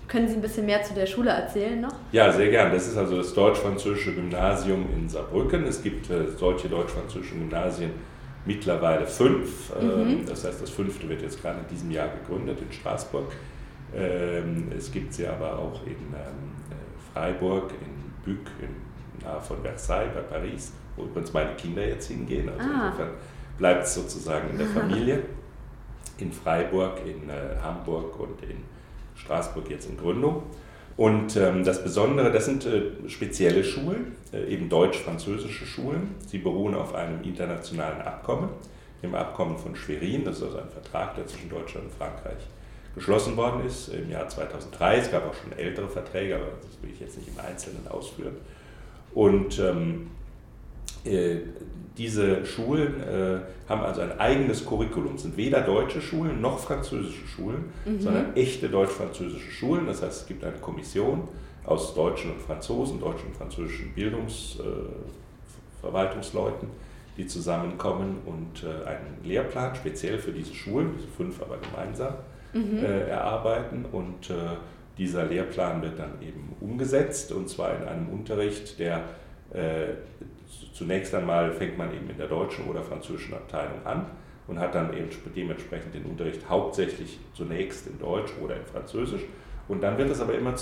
[SPEAKER 1] können Sie ein bisschen mehr zu der Schule erzählen noch?
[SPEAKER 2] Ja, sehr gern. Das ist also das deutsch-französische Gymnasium in Saarbrücken. Es gibt äh, solche deutsch-französischen Gymnasien mittlerweile fünf. Mhm. Ähm, das heißt, das fünfte wird jetzt gerade in diesem Jahr gegründet in Straßburg. Ähm, es gibt sie aber auch in ähm, Freiburg, in Buc, in, nahe von Versailles bei Paris, wo übrigens meine Kinder jetzt hingehen. Also ah. insofern bleibt es sozusagen in der Familie. In Freiburg, in äh, Hamburg und in Straßburg jetzt in Gründung. Und ähm, das Besondere, das sind äh, spezielle Schulen, äh, eben deutsch-französische Schulen. Sie beruhen auf einem internationalen Abkommen, dem Abkommen von Schwerin. Das ist also ein Vertrag, der zwischen Deutschland und Frankreich geschlossen worden ist im Jahr 2003. Es gab auch schon ältere Verträge, aber das will ich jetzt nicht im Einzelnen ausführen. Und ähm, äh, diese Schulen äh, haben also ein eigenes Curriculum, sind weder deutsche Schulen noch französische Schulen, mhm. sondern echte deutsch-französische Schulen. Das heißt, es gibt eine Kommission aus deutschen und Franzosen, deutschen und französischen Bildungsverwaltungsleuten, äh, die zusammenkommen und äh, einen Lehrplan speziell für diese Schulen, diese fünf aber gemeinsam, mhm. äh, erarbeiten und äh, dieser Lehrplan wird dann eben umgesetzt und zwar in einem Unterricht, der äh, zunächst einmal fängt man eben in der deutschen oder französischen Abteilung an und hat dann eben dementsprechend den Unterricht hauptsächlich zunächst in Deutsch oder in Französisch. Und dann wird es aber immer,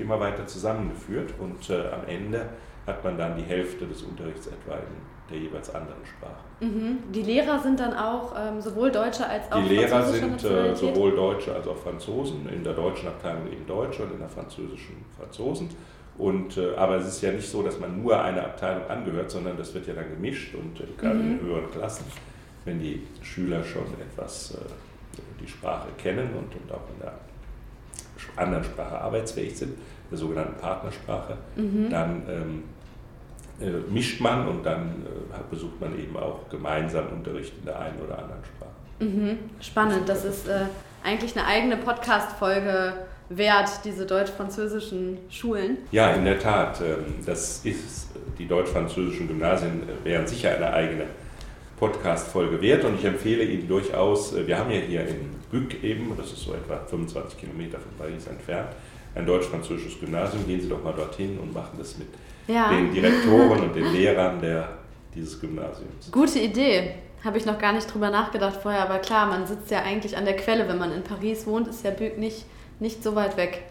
[SPEAKER 2] immer weiter zusammengeführt und äh, am Ende hat man dann die Hälfte des Unterrichts etwa in der jeweils anderen Sprache.
[SPEAKER 1] Mhm. Die Lehrer sind dann auch ähm, sowohl Deutsche als auch
[SPEAKER 2] Die Lehrer sind äh, sowohl Deutsche als auch Franzosen, in der deutschen Abteilung eben Deutsche und in der französischen Franzosen. Und, äh, aber es ist ja nicht so, dass man nur einer Abteilung angehört, sondern das wird ja dann gemischt und äh, gerade mhm. in höheren Klassen, wenn die Schüler schon etwas äh, die Sprache kennen und, und auch in der anderen Sprache arbeitsfähig sind, der sogenannten Partnersprache, mhm. dann ähm, äh, mischt man und dann äh, besucht man eben auch gemeinsam Unterricht in der einen oder anderen Sprache.
[SPEAKER 1] Mhm. Spannend, das ist äh, eigentlich eine eigene Podcast-Folge wert, diese deutsch-französischen Schulen.
[SPEAKER 2] Ja, in der Tat. Ähm, das ist, die deutsch-französischen Gymnasien äh, wären sicher eine eigene Podcast-Folge wert und ich empfehle Ihnen durchaus, äh, wir haben ja hier in Bück eben, das ist so etwa 25 Kilometer von Paris entfernt, ein deutsch-französisches Gymnasium. Gehen Sie doch mal dorthin und machen das mit ja. den Direktoren und den Lehrern der, dieses Gymnasiums.
[SPEAKER 1] Gute Idee. Habe ich noch gar nicht drüber nachgedacht vorher, aber klar, man sitzt ja eigentlich an der Quelle. Wenn man in Paris wohnt, ist ja Büg nicht, nicht so weit weg.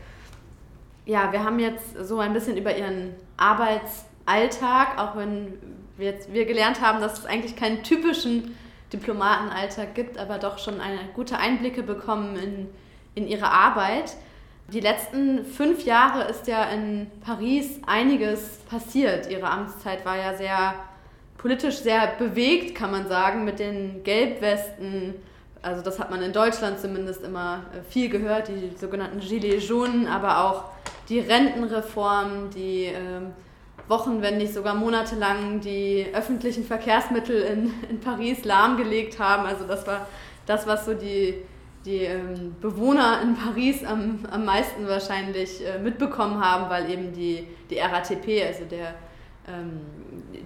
[SPEAKER 1] Ja, wir haben jetzt so ein bisschen über Ihren Arbeitsalltag, auch wenn wir, jetzt, wir gelernt haben, dass es eigentlich keinen typischen Diplomatenalltag gibt, aber doch schon eine gute Einblicke bekommen in, in Ihre Arbeit. Die letzten fünf Jahre ist ja in Paris einiges passiert. Ihre Amtszeit war ja sehr politisch sehr bewegt, kann man sagen, mit den Gelbwesten. Also das hat man in Deutschland zumindest immer äh, viel gehört, die sogenannten Gilets jaunes, aber auch die Rentenreform, die äh, Wochen, wenn nicht sogar monatelang die öffentlichen Verkehrsmittel in, in Paris lahmgelegt haben. Also das war das, was so die die ähm, Bewohner in Paris am, am meisten wahrscheinlich äh, mitbekommen haben, weil eben die, die RATP, also der, ähm,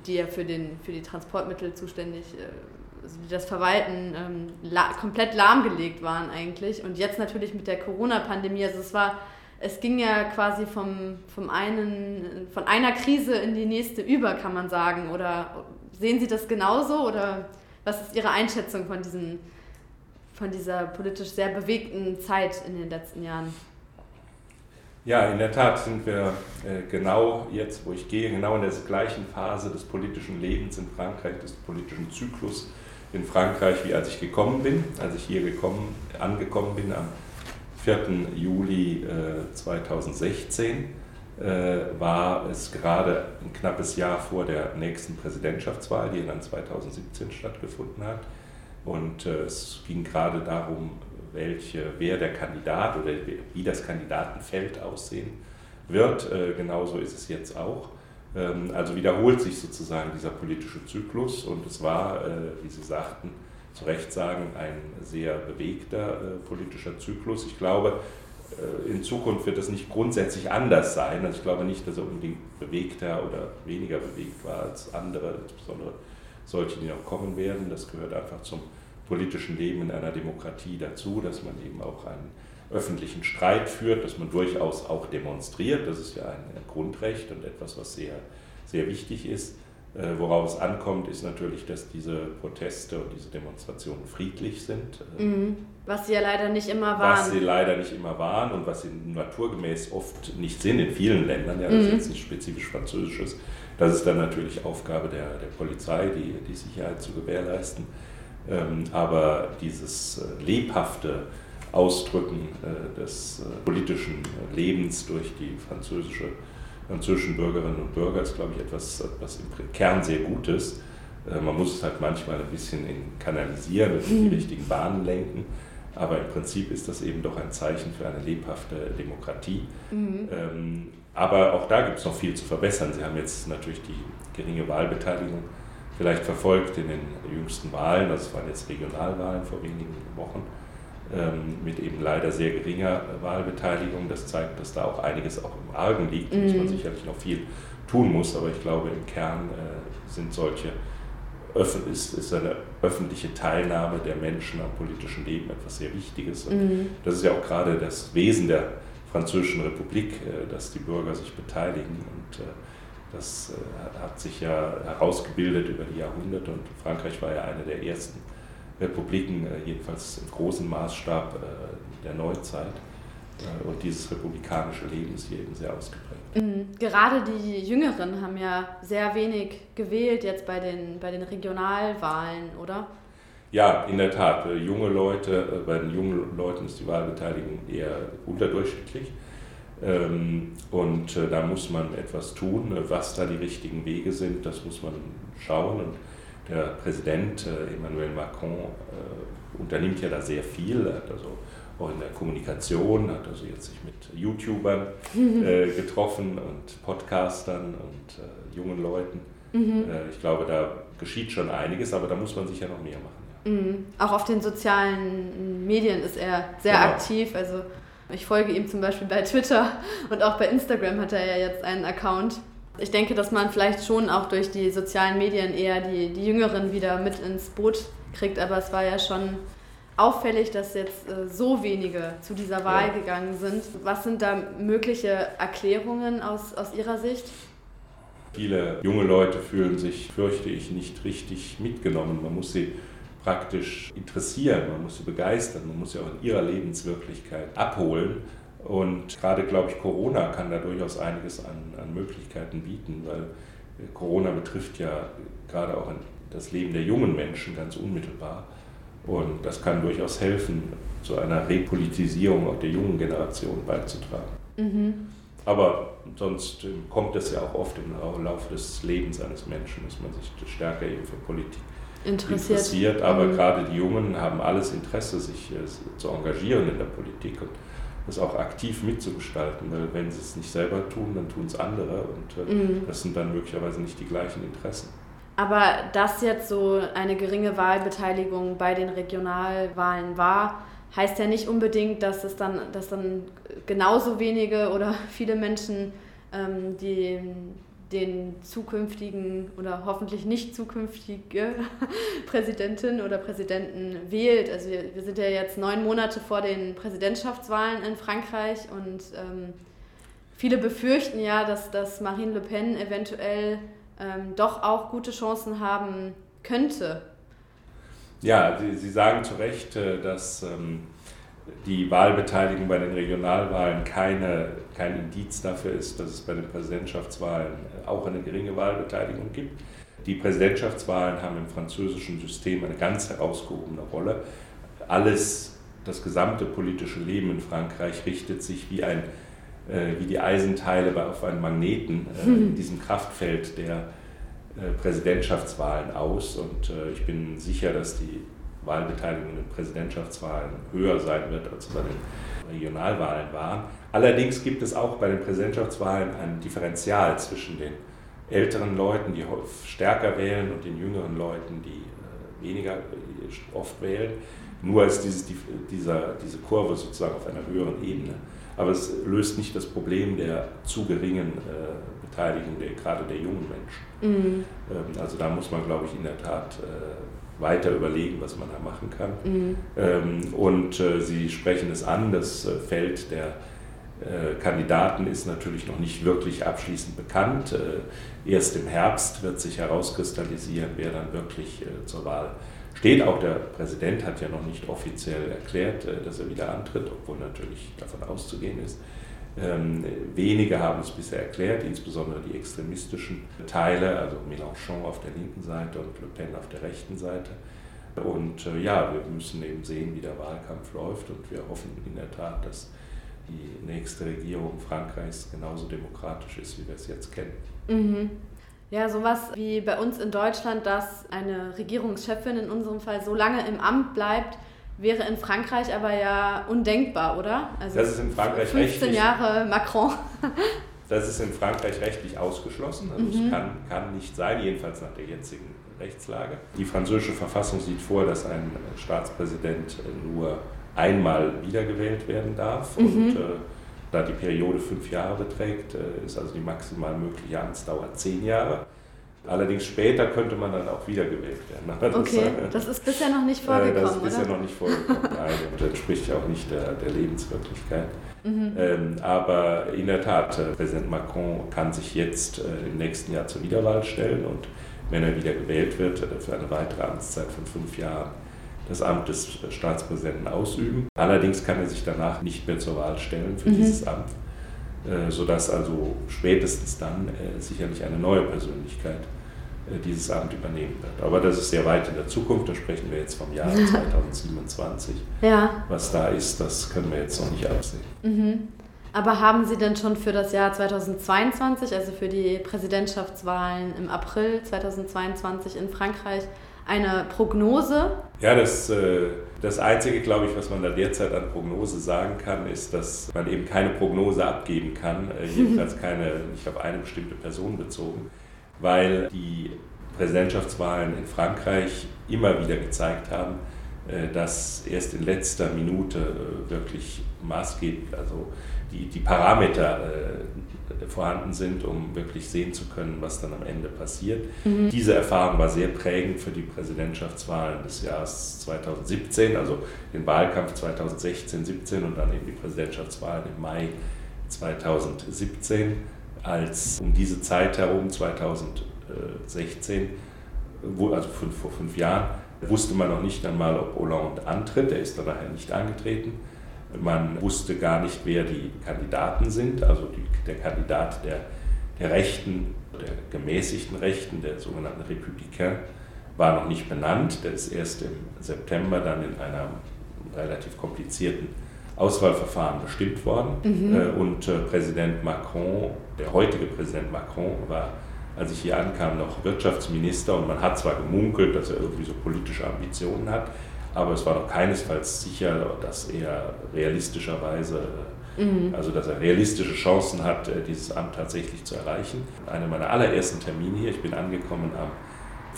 [SPEAKER 1] die ja für, den, für die Transportmittel zuständig, äh, also die das verwalten, ähm, la komplett lahmgelegt waren eigentlich. Und jetzt natürlich mit der Corona-Pandemie, also es war, es ging ja quasi vom, vom einen, von einer Krise in die nächste über, kann man sagen. Oder sehen Sie das genauso oder was ist Ihre Einschätzung von diesen von dieser politisch sehr bewegten Zeit in den letzten Jahren.
[SPEAKER 2] Ja, in der Tat sind wir äh, genau jetzt, wo ich gehe, genau in der gleichen Phase des politischen Lebens in Frankreich, des politischen Zyklus in Frankreich, wie als ich gekommen bin. Als ich hier gekommen, angekommen bin am 4. Juli äh, 2016, äh, war es gerade ein knappes Jahr vor der nächsten Präsidentschaftswahl, die dann 2017 stattgefunden hat. Und äh, es ging gerade darum, welche, wer der Kandidat oder wie das Kandidatenfeld aussehen wird. Äh, genauso ist es jetzt auch. Ähm, also wiederholt sich sozusagen dieser politische Zyklus und es war, äh, wie Sie sagten, zu Recht sagen, ein sehr bewegter äh, politischer Zyklus. Ich glaube, äh, in Zukunft wird es nicht grundsätzlich anders sein. Also ich glaube nicht, dass er unbedingt bewegter oder weniger bewegt war als andere, insbesondere solche, die noch kommen werden. Das gehört einfach zum politischen Leben in einer Demokratie dazu, dass man eben auch einen öffentlichen Streit führt, dass man durchaus auch demonstriert. Das ist ja ein Grundrecht und etwas, was sehr, sehr wichtig ist. Äh, worauf es ankommt, ist natürlich, dass diese Proteste und diese Demonstrationen friedlich sind.
[SPEAKER 1] Äh, mhm. Was sie ja leider nicht immer waren.
[SPEAKER 2] Was sie leider nicht immer waren und was sie naturgemäß oft nicht sind in vielen Ländern. Ja, das mhm. ist jetzt nicht spezifisch französisches. Das ist dann natürlich Aufgabe der, der Polizei, die, die Sicherheit zu gewährleisten. Ähm, aber dieses äh, lebhafte Ausdrücken äh, des äh, politischen Lebens durch die französische, französischen Bürgerinnen und Bürger ist, glaube ich, etwas, was im Kern sehr gut ist. Man muss es halt manchmal ein bisschen in kanalisieren und in die mhm. richtigen Bahnen lenken. Aber im Prinzip ist das eben doch ein Zeichen für eine lebhafte Demokratie. Mhm. Ähm, aber auch da gibt es noch viel zu verbessern. Sie haben jetzt natürlich die geringe Wahlbeteiligung vielleicht verfolgt in den jüngsten Wahlen, das waren jetzt Regionalwahlen vor wenigen Wochen, ähm, mit eben leider sehr geringer Wahlbeteiligung. Das zeigt, dass da auch einiges auch im Argen liegt, mhm. muss man sicherlich noch viel tun muss, aber ich glaube, im Kern äh, sind solche ist, ist eine öffentliche Teilnahme der Menschen am politischen Leben etwas sehr Wichtiges. Und mhm. das ist ja auch gerade das Wesen der Französischen Republik, äh, dass die Bürger sich beteiligen. Und äh, das äh, hat sich ja herausgebildet über die Jahrhunderte und Frankreich war ja eine der ersten Republiken, jedenfalls im großen Maßstab der Neuzeit. Und dieses republikanische Leben ist hier eben sehr ausgeprägt.
[SPEAKER 1] Mhm. Gerade die Jüngeren haben ja sehr wenig gewählt jetzt bei den, bei den Regionalwahlen, oder?
[SPEAKER 2] Ja, in der Tat. Junge Leute, bei den jungen Leuten ist die Wahlbeteiligung eher unterdurchschnittlich. Ähm, und äh, da muss man etwas tun. Was da die richtigen Wege sind, das muss man schauen. Und der Präsident äh, Emmanuel Macron äh, unternimmt ja da sehr viel. Er hat also auch in der Kommunikation, hat also jetzt sich mit YouTubern getroffen und Podcastern und jungen Leuten. Mhm. ich glaube, da geschieht schon einiges, aber da muss man sicher noch mehr machen.
[SPEAKER 1] Ja. Mhm. Auch auf den sozialen Medien ist er sehr genau. aktiv. Also ich folge ihm zum Beispiel bei Twitter und auch bei Instagram hat er ja jetzt einen Account. Ich denke, dass man vielleicht schon auch durch die sozialen Medien eher die, die Jüngeren wieder mit ins Boot kriegt, aber es war ja schon auffällig, dass jetzt äh, so wenige zu dieser Wahl ja. gegangen sind. Was sind da mögliche Erklärungen aus, aus Ihrer Sicht?
[SPEAKER 2] Viele junge Leute fühlen sich, fürchte ich, nicht richtig mitgenommen. Man muss sie praktisch interessieren, man muss sie begeistern, man muss sie auch in ihrer Lebenswirklichkeit abholen. Und gerade, glaube ich, Corona kann da durchaus einiges an, an Möglichkeiten bieten, weil Corona betrifft ja gerade auch das Leben der jungen Menschen ganz unmittelbar. Und das kann durchaus helfen, zu einer Repolitisierung auch der jungen Generation beizutragen. Mhm. Aber sonst kommt es ja auch oft im Laufe des Lebens eines Menschen, dass man sich stärker eben für Politik interessiert. interessiert aber mhm. gerade die Jungen haben alles Interesse, sich äh, zu engagieren in der Politik und das auch aktiv mitzugestalten. Weil wenn sie es nicht selber tun, dann tun es andere und äh, mhm. das sind dann möglicherweise nicht die gleichen Interessen.
[SPEAKER 1] Aber dass jetzt so eine geringe Wahlbeteiligung bei den Regionalwahlen war, heißt ja nicht unbedingt, dass es dann, dass dann genauso wenige oder viele Menschen ähm, die den zukünftigen oder hoffentlich nicht zukünftige Präsidentin oder Präsidenten wählt. Also wir, wir, sind ja jetzt neun Monate vor den Präsidentschaftswahlen in Frankreich und ähm, viele befürchten ja, dass, dass Marine Le Pen eventuell ähm, doch auch gute Chancen haben könnte.
[SPEAKER 2] Ja, Sie, Sie sagen zu Recht, äh, dass ähm, die Wahlbeteiligung bei den Regionalwahlen keine, kein Indiz dafür ist, dass es bei den Präsidentschaftswahlen auch eine geringe Wahlbeteiligung gibt. Die Präsidentschaftswahlen haben im französischen System eine ganz herausgehobene Rolle. Alles, das gesamte politische Leben in Frankreich richtet sich wie, ein, äh, wie die Eisenteile auf einem Magneten äh, in diesem Kraftfeld der äh, Präsidentschaftswahlen aus. Und äh, ich bin sicher, dass die Wahlbeteiligung in den Präsidentschaftswahlen höher sein wird, als bei den Regionalwahlen waren. Allerdings gibt es auch bei den Präsidentschaftswahlen ein Differential zwischen den älteren Leuten, die stärker wählen, und den jüngeren Leuten, die äh, weniger äh, oft wählen. Nur ist dieses, dieser, diese Kurve sozusagen auf einer höheren Ebene. Aber es löst nicht das Problem der zu geringen äh, Beteiligung der, gerade der jungen Menschen. Mhm. Ähm, also da muss man, glaube ich, in der Tat weiter überlegen, was man da machen kann. Mhm. Ähm, und äh, Sie sprechen es an, das äh, Feld der äh, Kandidaten ist natürlich noch nicht wirklich abschließend bekannt. Erst im Herbst wird sich herauskristallisieren, wer dann wirklich zur Wahl steht. Auch der Präsident hat ja noch nicht offiziell erklärt, dass er wieder antritt, obwohl natürlich davon auszugehen ist. Ähm, wenige haben es bisher erklärt, insbesondere die extremistischen Teile, also Mélenchon auf der linken Seite und Le Pen auf der rechten Seite. Und äh, ja, wir müssen eben sehen, wie der Wahlkampf läuft und wir hoffen in der Tat, dass die nächste Regierung Frankreichs genauso demokratisch ist, wie wir es jetzt kennen.
[SPEAKER 1] Mhm. Ja, sowas wie bei uns in Deutschland, dass eine Regierungschefin in unserem Fall so lange im Amt bleibt, Wäre in Frankreich aber ja undenkbar, oder?
[SPEAKER 2] Also das ist in Frankreich
[SPEAKER 1] 15 rechtlich, Jahre Macron.
[SPEAKER 2] das ist in Frankreich rechtlich ausgeschlossen. Also mhm. es kann, kann nicht sein, jedenfalls nach der jetzigen Rechtslage. Die französische Verfassung sieht vor, dass ein Staatspräsident nur einmal wiedergewählt werden darf. Mhm. Und äh, da die Periode fünf Jahre beträgt, äh, ist also die maximal mögliche Amtsdauer zehn Jahre. Allerdings später könnte man dann auch wiedergewählt werden.
[SPEAKER 1] Das, okay, das ist bisher noch nicht vorgekommen,
[SPEAKER 2] Das ist bisher oder? noch nicht vorgekommen, nein, und das entspricht ja auch nicht der, der Lebenswirklichkeit. Mhm. Ähm, aber in der Tat, äh, Präsident Macron kann sich jetzt äh, im nächsten Jahr zur Wiederwahl stellen und wenn er wieder gewählt wird, äh, für eine weitere Amtszeit von fünf Jahren das Amt des Staatspräsidenten ausüben. Allerdings kann er sich danach nicht mehr zur Wahl stellen für mhm. dieses Amt, äh, sodass also spätestens dann äh, sicherlich eine neue Persönlichkeit äh, dieses Amt übernehmen wird. Aber das ist sehr weit in der Zukunft, da sprechen wir jetzt vom Jahr 2027.
[SPEAKER 1] Ja.
[SPEAKER 2] Was da ist, das können wir jetzt noch nicht absehen.
[SPEAKER 1] Mhm. Aber haben Sie denn schon für das Jahr 2022, also für die Präsidentschaftswahlen im April 2022 in Frankreich, eine Prognose?
[SPEAKER 2] Ja, das, äh, das Einzige, glaube ich, was man da derzeit an Prognose sagen kann, ist, dass man eben keine Prognose abgeben kann, äh, jedenfalls keine, nicht auf eine bestimmte Person bezogen, weil die Präsidentschaftswahlen in Frankreich immer wieder gezeigt haben, äh, dass erst in letzter Minute wirklich maßgeblich, also die, die Parameter äh, vorhanden sind, um wirklich sehen zu können, was dann am Ende passiert. Mhm. Diese Erfahrung war sehr prägend für die Präsidentschaftswahlen des Jahres 2017, also den Wahlkampf 2016, 17 und dann eben die Präsidentschaftswahlen im Mai 2017, als um diese Zeit herum, 2016, also fünf, vor fünf Jahren, wusste man noch nicht einmal, ob Hollande antritt. Er ist dann nachher nicht angetreten. Man wusste gar nicht, wer die Kandidaten sind, also die, der Kandidat der, der Rechten, der gemäßigten Rechten, der sogenannten Republikaner, war noch nicht benannt. Der ist erst im September dann in einem relativ komplizierten Auswahlverfahren bestimmt worden. Mhm. Äh, und äh, Präsident Macron, der heutige Präsident Macron, war, als ich hier ankam, noch Wirtschaftsminister und man hat zwar gemunkelt, dass er irgendwie so politische Ambitionen hat, aber es war doch keinesfalls sicher, dass er realistischerweise, mhm. also dass er realistische Chancen hat, äh, dieses Amt tatsächlich zu erreichen. Einer meiner allerersten Termine hier, ich bin angekommen am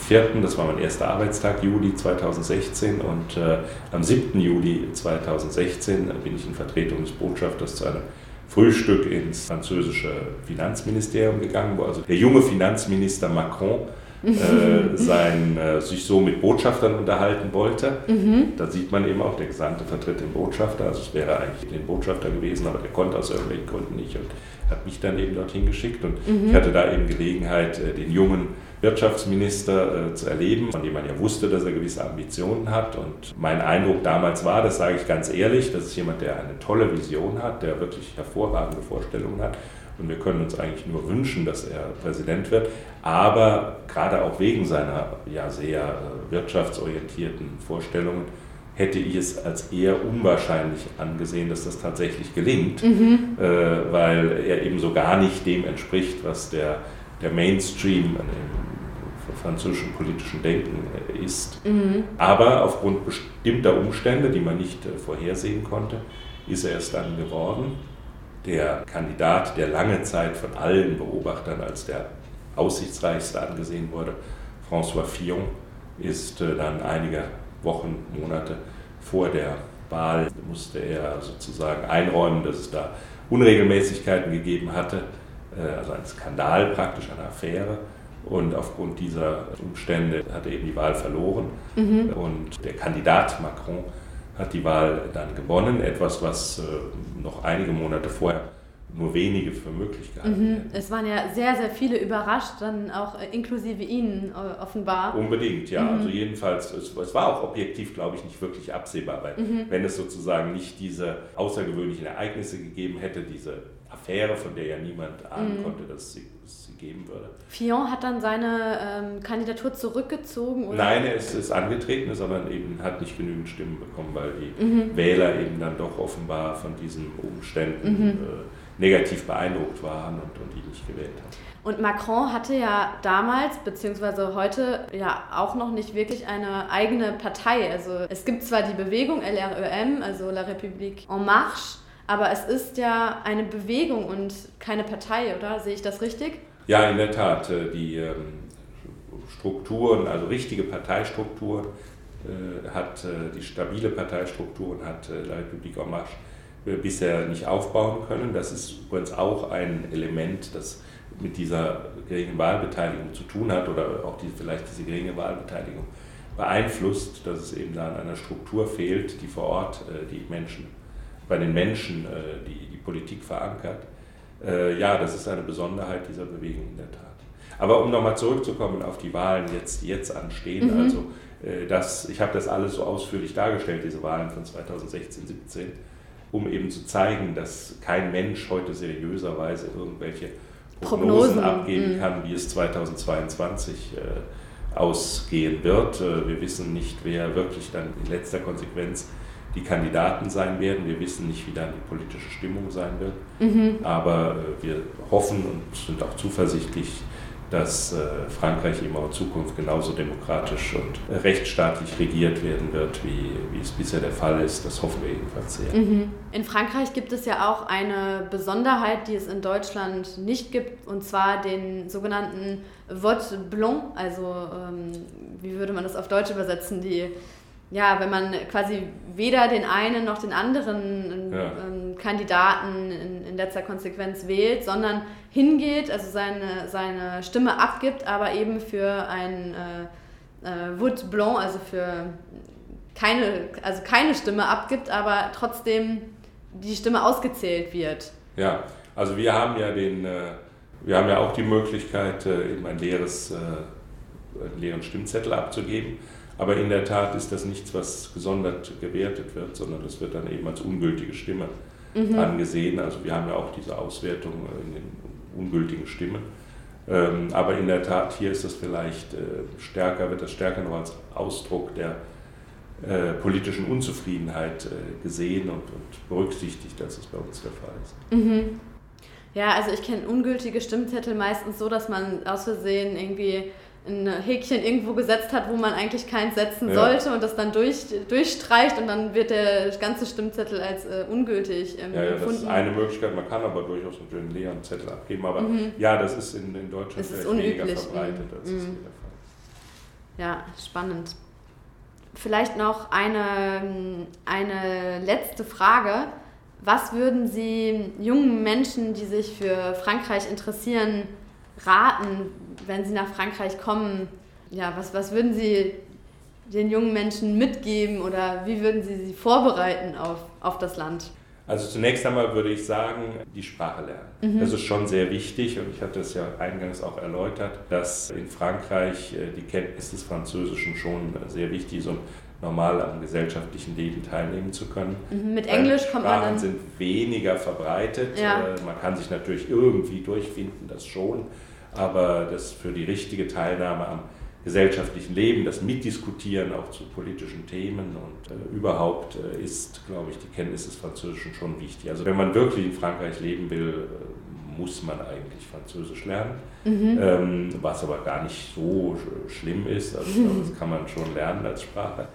[SPEAKER 2] 4., das war mein erster Arbeitstag, Juli 2016 und äh, am 7. Juli 2016 bin ich in Vertretung des Botschafters zu einem Frühstück ins französische Finanzministerium gegangen, wo also der junge Finanzminister Macron äh, sein, äh, sich so mit Botschaftern unterhalten wollte. Mhm. Da sieht man eben auch, der Gesandte vertritt den Botschafter, also es wäre eigentlich den Botschafter gewesen, aber der konnte aus irgendwelchen Gründen nicht und hat mich dann eben dorthin geschickt und mhm. ich hatte da eben Gelegenheit, äh, den jungen Wirtschaftsminister äh, zu erleben, von dem man ja wusste, dass er gewisse Ambitionen hat. Und mein Eindruck damals war, das sage ich ganz ehrlich, das ist jemand, der eine tolle Vision hat, der wirklich hervorragende Vorstellungen hat und wir können uns eigentlich nur wünschen, dass er Präsident wird. Aber gerade auch wegen seiner ja sehr äh, wirtschaftsorientierten Vorstellungen hätte ich es als eher unwahrscheinlich angesehen, dass das tatsächlich gelingt, mhm. äh, weil er eben so gar nicht dem entspricht, was der, der Mainstream im französischen politischen Denken äh, ist. Mhm. Aber aufgrund bestimmter Umstände, die man nicht äh, vorhersehen konnte, ist er es dann geworden der Kandidat, der lange Zeit von allen Beobachtern als der aussichtsreichste angesehen wurde, François Fillon, ist äh, dann einige Wochen, Monate vor der Wahl, musste er sozusagen einräumen, dass es da Unregelmäßigkeiten gegeben hatte, also ein Skandal praktisch, eine Affäre. Und aufgrund dieser Umstände hat er eben die Wahl verloren. Mhm. Und der Kandidat Macron hat die Wahl dann gewonnen, etwas, was äh, noch einige Monate vorher nur wenige für möglich gehalten mhm.
[SPEAKER 1] Es waren ja sehr, sehr viele überrascht, dann auch äh, inklusive Ihnen äh, offenbar.
[SPEAKER 2] Unbedingt, ja. Mhm. Also jedenfalls, es, es, war auch objektiv, glaube ich, nicht wirklich absehbar, weil mhm. wenn es sozusagen nicht diese außergewöhnlichen Ereignisse gegeben hätte, diese Affäre, von der ja niemand ahnen mhm. konnte, dass sie, es sie geben würde.
[SPEAKER 1] Fillon hat dann seine ähm, Kandidatur zurückgezogen?
[SPEAKER 2] Oder? Nein, er ist, ist angetreten, sondern eben hat nicht genügend Stimmen bekommen, weil die mhm. Wähler eben dann doch offenbar von diesen Umständen mhm. äh, negativ beeindruckt waren und, und ihn nicht gewählt haben.
[SPEAKER 1] Und Macron hatte ja damals, beziehungsweise heute, ja auch noch nicht wirklich eine eigene Partei. Also es gibt zwar die Bewegung LREM, also La République en Marche, aber es ist ja eine Bewegung und keine Partei, oder? Sehe ich das richtig?
[SPEAKER 2] Ja, in der Tat. Äh, die ähm, Strukturen, also richtige Parteistrukturen, äh, hat äh, die stabile Parteistrukturen hat La République en Marche bisher nicht aufbauen können. Das ist übrigens auch ein Element, das mit dieser geringen Wahlbeteiligung zu tun hat oder auch die, vielleicht diese geringe Wahlbeteiligung beeinflusst, dass es eben da an einer Struktur fehlt, die vor Ort die Menschen, bei den Menschen die, die Politik verankert. Äh, ja, das ist eine Besonderheit dieser Bewegung in der Tat. Aber um nochmal zurückzukommen auf die Wahlen, jetzt, die jetzt anstehen, mhm. also das, ich habe das alles so ausführlich dargestellt, diese Wahlen von 2016, 17, um eben zu zeigen, dass kein Mensch heute seriöserweise irgendwelche Prognosen, Prognosen. abgeben mhm. kann, wie es 2022 äh, ausgehen wird. Äh, wir wissen nicht, wer wirklich dann in letzter Konsequenz die Kandidaten sein werden. Wir wissen nicht, wie dann die politische Stimmung sein wird. Mhm. Aber äh, wir hoffen und sind auch zuversichtlich, dass äh, Frankreich auch in Zukunft genauso demokratisch und rechtsstaatlich regiert werden wird, wie, wie es bisher der Fall ist. Das hoffen wir jedenfalls sehr.
[SPEAKER 1] Mhm. In Frankreich gibt es ja auch eine Besonderheit, die es in Deutschland nicht gibt, und zwar den sogenannten Vote Blanc, also ähm, wie würde man das auf Deutsch übersetzen, die ja, wenn man quasi weder den einen noch den anderen ja. ähm, Kandidaten in, in, letzter Konsequenz wählt, sondern hingeht, also seine, seine Stimme abgibt, aber eben für ein äh, äh, Vote Blanc, also für keine, also keine Stimme abgibt, aber trotzdem die Stimme ausgezählt wird.
[SPEAKER 2] Ja, also wir haben ja den, äh, wir haben ja auch die Möglichkeit, äh, eben ein leeres, einen leeren Stimmzettel abzugeben. Aber in der Tat ist das nichts, was gesondert gewertet wird, sondern das wird dann eben als ungültige Stimme mhm. angesehen. Also wir haben ja auch diese Auswertung in den ungültigen Stimmen. Ähm, aber in der Tat, hier ist das vielleicht äh, stärker, wird das stärker noch als Ausdruck der äh, politischen Unzufriedenheit äh, gesehen und, und berücksichtigt, als es bei uns der Fall ist.
[SPEAKER 1] Mhm. Ja, also ich kenne ungültige Stimmzettel meistens so, dass man aus Versehen irgendwie ein Häkchen irgendwo gesetzt hat, wo man eigentlich keins setzen ja. sollte und das dann durch, durchstreicht und dann wird der ganze Stimmzettel als äh, ungültig
[SPEAKER 2] ähm, ja, ja, das ist eine Möglichkeit. Man kann aber durchaus einen leeren Zettel abgeben. Aber mhm. ja, das ist in, in Deutschland weniger verbreitet, als mhm. es hier der Fall
[SPEAKER 1] ist. Ja, spannend. Vielleicht noch eine, eine letzte Frage. Was würden Sie jungen Menschen, die sich für Frankreich interessieren, raten, wenn Sie nach Frankreich kommen? Ja, was, was würden Sie den jungen Menschen mitgeben oder wie würden Sie sie vorbereiten auf, auf das Land?
[SPEAKER 2] Also zunächst einmal würde ich sagen, die Sprache lernen. Mhm. Das ist schon sehr wichtig und ich hatte es ja eingangs auch erläutert, dass in Frankreich äh, die Kenntnis des Französischen schon sehr wichtig ist, um normal am gesellschaftlichen Leben teilnehmen zu können.
[SPEAKER 1] Mhm. Mit Englisch kommt man dann...
[SPEAKER 2] sind weniger verbreitet. Ja. Äh, man kann sich natürlich irgendwie durchfinden, das schon aber das für die richtige Teilnahme am gesellschaftlichen Leben, das Mitdiskutieren auch zu politischen Themen und äh, überhaupt äh, ist, glaube ich, die Kenntnis des Französischen schon wichtig. Also wenn man wirklich in Frankreich leben will, äh, muss man eigentlich Französisch lernen, mhm. ähm, was aber gar nicht so schlimm ist. Also glaube, das kann man schon lernen als Sprache.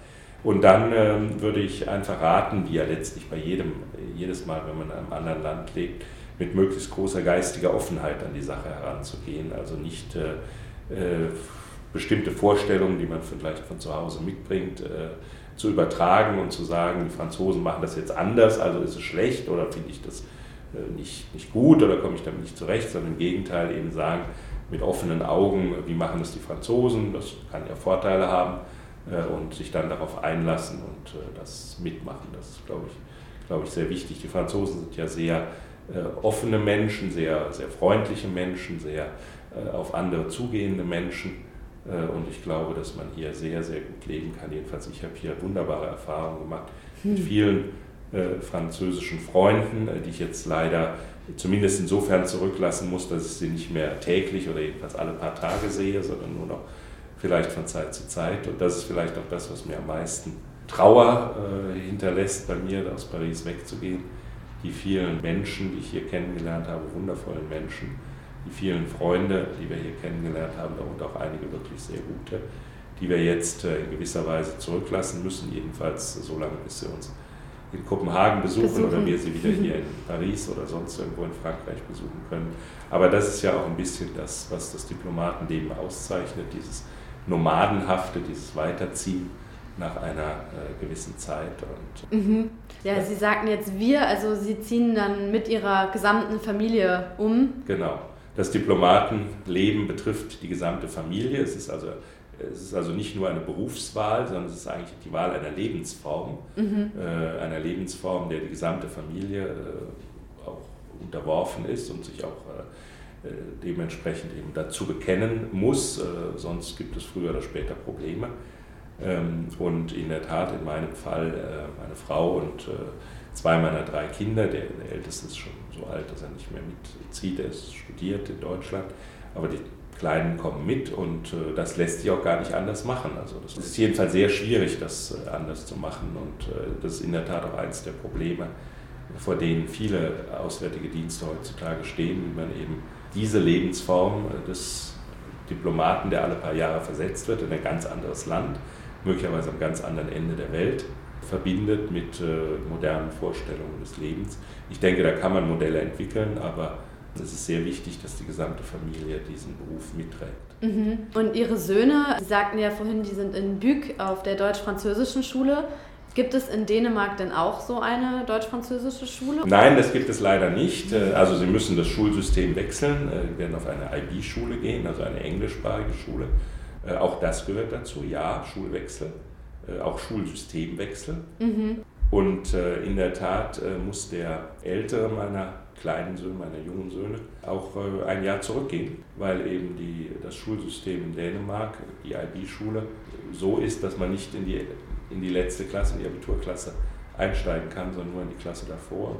[SPEAKER 2] Und dann ähm, würde ich einfach raten, wie ja letztlich bei jedem, jedes Mal, wenn man in einem anderen Land lebt, mit möglichst großer geistiger Offenheit an die Sache heranzugehen. Also nicht äh, äh, bestimmte Vorstellungen, die man vielleicht von zu Hause mitbringt, äh, zu übertragen und zu sagen, die Franzosen machen das jetzt anders, also ist es schlecht oder finde ich das äh, nicht, nicht gut oder komme ich damit nicht zurecht, sondern im Gegenteil eben sagen, mit offenen Augen, wie machen das die Franzosen, das kann ja Vorteile haben äh, und sich dann darauf einlassen und äh, das mitmachen. Das ist, glaube ich, glaube ich, sehr wichtig. Die Franzosen sind ja sehr offene Menschen, sehr, sehr freundliche Menschen, sehr äh, auf andere zugehende Menschen. Äh, und ich glaube, dass man hier sehr, sehr gut leben kann. Jedenfalls, ich habe hier wunderbare Erfahrungen gemacht hm. mit vielen französischen Freunden, die ich jetzt leider zumindest insofern zurücklassen muss, dass ich sie nicht mehr täglich oder jedenfalls alle paar Tage sehe, sondern nur noch vielleicht von Zeit zu Zeit. Und das ist vielleicht auch das, was mir am meisten Trauer äh, hinterlässt, bei mir aus Paris wegzugehen die vielen Menschen, die ich hier kennengelernt habe, wundervollen Menschen, die vielen Freunde, die wir hier kennengelernt haben, darunter auch einige wirklich sehr gute, die wir jetzt äh, in gewisser Weise zurücklassen müssen, jedenfalls so lange, bis sie uns in Kopenhagen besuchen, besuchen, oder wir sie wieder hier in Paris oder sonst irgendwo in Frankreich besuchen können. Aber das ist ja auch ein bisschen das, was das Diplomatenleben auszeichnet, dieses Nomadenhafte, dieses Weiterziehen nach einer äh, gewissen Zeit. Und,
[SPEAKER 1] mhm. Ja, Sie sagten jetzt wir, also Sie ziehen dann mit Ihrer gesamten Familie um.
[SPEAKER 2] Genau. Das Diplomatenleben betrifft die gesamte Familie. Es ist also es ist also nicht nur eine Berufswahl, sondern es ist eigentlich die Wahl einer Lebensform, mhm. äh, einer Lebensform, der die gesamte Familie äh, auch unterworfen ist und sich auch äh, äh dementsprechend eben dazu bekennen muss, äh, sonst gibt es früher oder später Probleme. Ähm, und in der Tat, in meinem Fall, äh, meine Frau und zwei meiner drei Kinder, der, älteste ist schon so alt, dass er nicht mehr mitzieht, er ist studiert in Deutschland, aber die Kleinen kommen mit und äh, das lässt sich auch gar nicht anders machen. Also das ist jedenfalls sehr schwierig, das äh, anders zu machen und äh, das ist in der Tat auch eines der Probleme, vor denen viele auswärtige Dienste heutzutage stehen, wie man eben diese Lebensform des Diplomaten, der alle paar Jahre versetzt wird in ein ganz anderes Land, möglicherweise am ganz anderen Ende der Welt, verbindet mit modernen Vorstellungen des Lebens. Ich denke, da kann man Modelle entwickeln, aber es ist sehr wichtig, dass die gesamte Familie diesen Beruf mitträgt.
[SPEAKER 1] Mhm. Und Ihre Söhne, Sie sagten ja vorhin, die sind in Bück auf der deutsch-französischen Schule. Gibt es in Dänemark denn auch so eine deutsch-französische Schule?
[SPEAKER 2] Nein, das gibt es leider nicht. Äh, also Sie müssen das Schulsystem wechseln, Sie äh, werden auf eine IB-Schule gehen, also eine englischsprachige Schule. Äh, auch das gehört dazu, ja, Schulwechsel, auch Schulsystemwechsel. Mhm. Und in der Tat muss der ältere meiner kleinen Söhne, meine jungen Söhne, auch äh, ein Jahr zurückgehen, weil eben die, das Schulsystem in Dänemark, die IB-Schule, so ist, dass man nicht in die, in die letzte Klasse, in die Abiturklasse einsteigen kann, sondern nur in die Klasse davor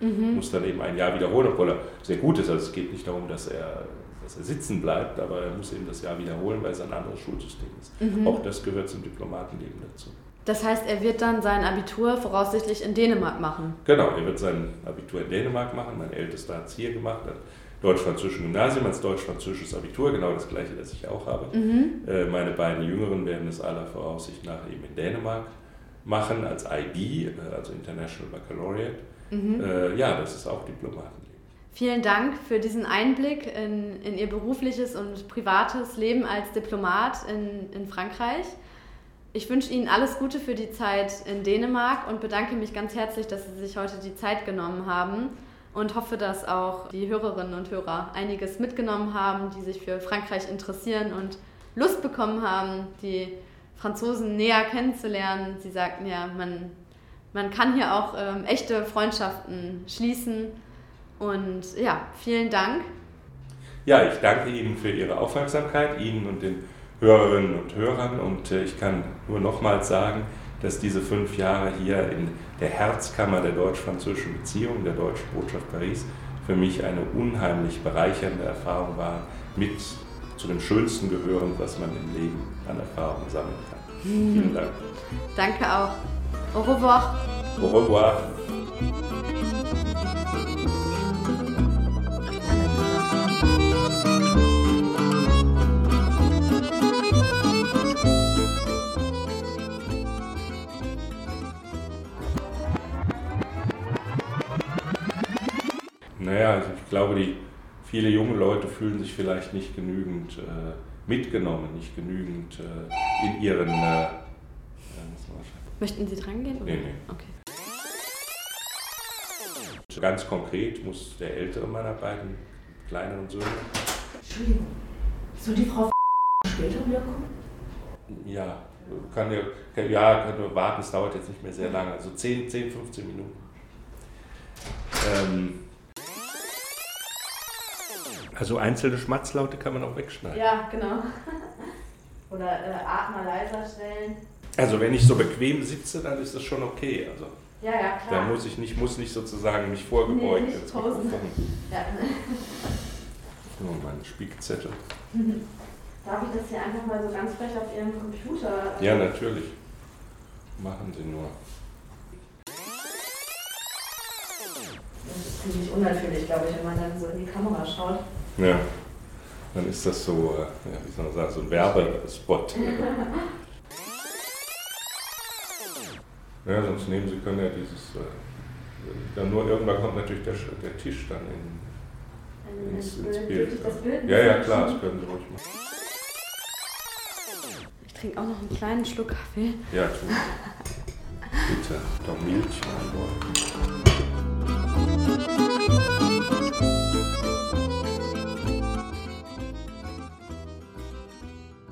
[SPEAKER 2] und äh, mhm. muss dann eben ein Jahr wiederholen, obwohl er sehr gut ist. Also es geht nicht darum, dass er, dass er sitzen bleibt, aber er muss eben das Jahr wiederholen, weil es ein anderes Schulsystem ist. Mhm. Auch das gehört zum Diplomatenleben dazu.
[SPEAKER 1] Das heißt, er wird dann sein Abitur voraussichtlich in Dänemark machen.
[SPEAKER 2] Genau, er wird sein Abitur in Dänemark machen. Mein ältester hat es hier gemacht, hat deutsch-französisches Gymnasium als deutsch-französisches Abitur, genau das gleiche, das ich auch habe. Mhm. Äh, meine beiden Jüngeren werden es aller Voraussicht nach eben in Dänemark machen, als IB, äh, also International Baccalaureate. Mhm. Äh, ja, das ist auch Diplomatenleben.
[SPEAKER 1] Vielen Dank für diesen Einblick in, in Ihr berufliches und privates Leben als Diplomat in, in Frankreich. Ich wünsche Ihnen alles Gute für die Zeit in Dänemark und bedanke mich ganz herzlich, dass Sie sich heute die Zeit genommen haben und hoffe, dass auch die Hörerinnen und Hörer einiges mitgenommen haben, die sich für Frankreich interessieren und Lust bekommen haben, die Franzosen näher kennenzulernen. Sie sagten ja, man, man kann hier auch ähm, echte Freundschaften schließen. Und ja, vielen Dank.
[SPEAKER 2] Ja, ich danke Ihnen für Ihre Aufmerksamkeit, Ihnen und den Hörerinnen und Hörern. Und äh, ich kann nur nochmals sagen, dass diese fünf Jahre hier in der Herzkammer der deutsch-französischen Beziehungen, der Deutschen Botschaft Paris, für mich eine unheimlich bereichernde Erfahrung waren, mit zu dem Schönsten gehören, was man im Leben an Erfahrungen sammeln kann. Vielen Dank.
[SPEAKER 1] Danke auch. Au revoir.
[SPEAKER 2] Au revoir. Naja, ich glaube, die viele junge Leute fühlen sich vielleicht nicht genügend äh, mitgenommen, nicht genügend äh, in ihren. Äh,
[SPEAKER 1] Möchten Sie dran gehen?
[SPEAKER 2] Oder? Nee, nee. Okay. Ganz konkret muss der ältere meiner beiden kleineren Söhne.
[SPEAKER 3] Entschuldigung, soll die Frau später wiederkommen?
[SPEAKER 2] Ja, kann ja, ja, kann nur warten, es dauert jetzt nicht mehr sehr lange, also 10, 10 15 Minuten. Ähm, also einzelne Schmatzlaute kann man auch wegschneiden.
[SPEAKER 1] Ja, genau. Oder äh, Atmer leiser stellen.
[SPEAKER 2] Also wenn ich so bequem sitze, dann ist das schon okay. Also
[SPEAKER 1] ja, ja, klar.
[SPEAKER 2] Da muss ich nicht, muss nicht sozusagen mich vorgebeugt nee,
[SPEAKER 1] ins Mikrofon. Ja.
[SPEAKER 2] Oh, mein Spiegzettel.
[SPEAKER 1] Darf ich das hier einfach mal so ganz frech auf Ihrem Computer?
[SPEAKER 2] Ja, natürlich. Machen Sie nur.
[SPEAKER 1] Das ist ziemlich unnatürlich, glaube ich, wenn man dann so in die Kamera schaut.
[SPEAKER 2] Ja, dann ist das so, äh, ja, wie soll man sagen, so ein Werbespot. ja, sonst nehmen Sie können ja dieses, äh, dann nur irgendwann kommt natürlich der, der Tisch dann in, ins, ins Bild. Ja, ja, klar, das können Sie ruhig machen.
[SPEAKER 1] Ich trinke auch noch einen kleinen Schluck Kaffee.
[SPEAKER 2] Ja, tu. Bitte, doch Milch an Bord.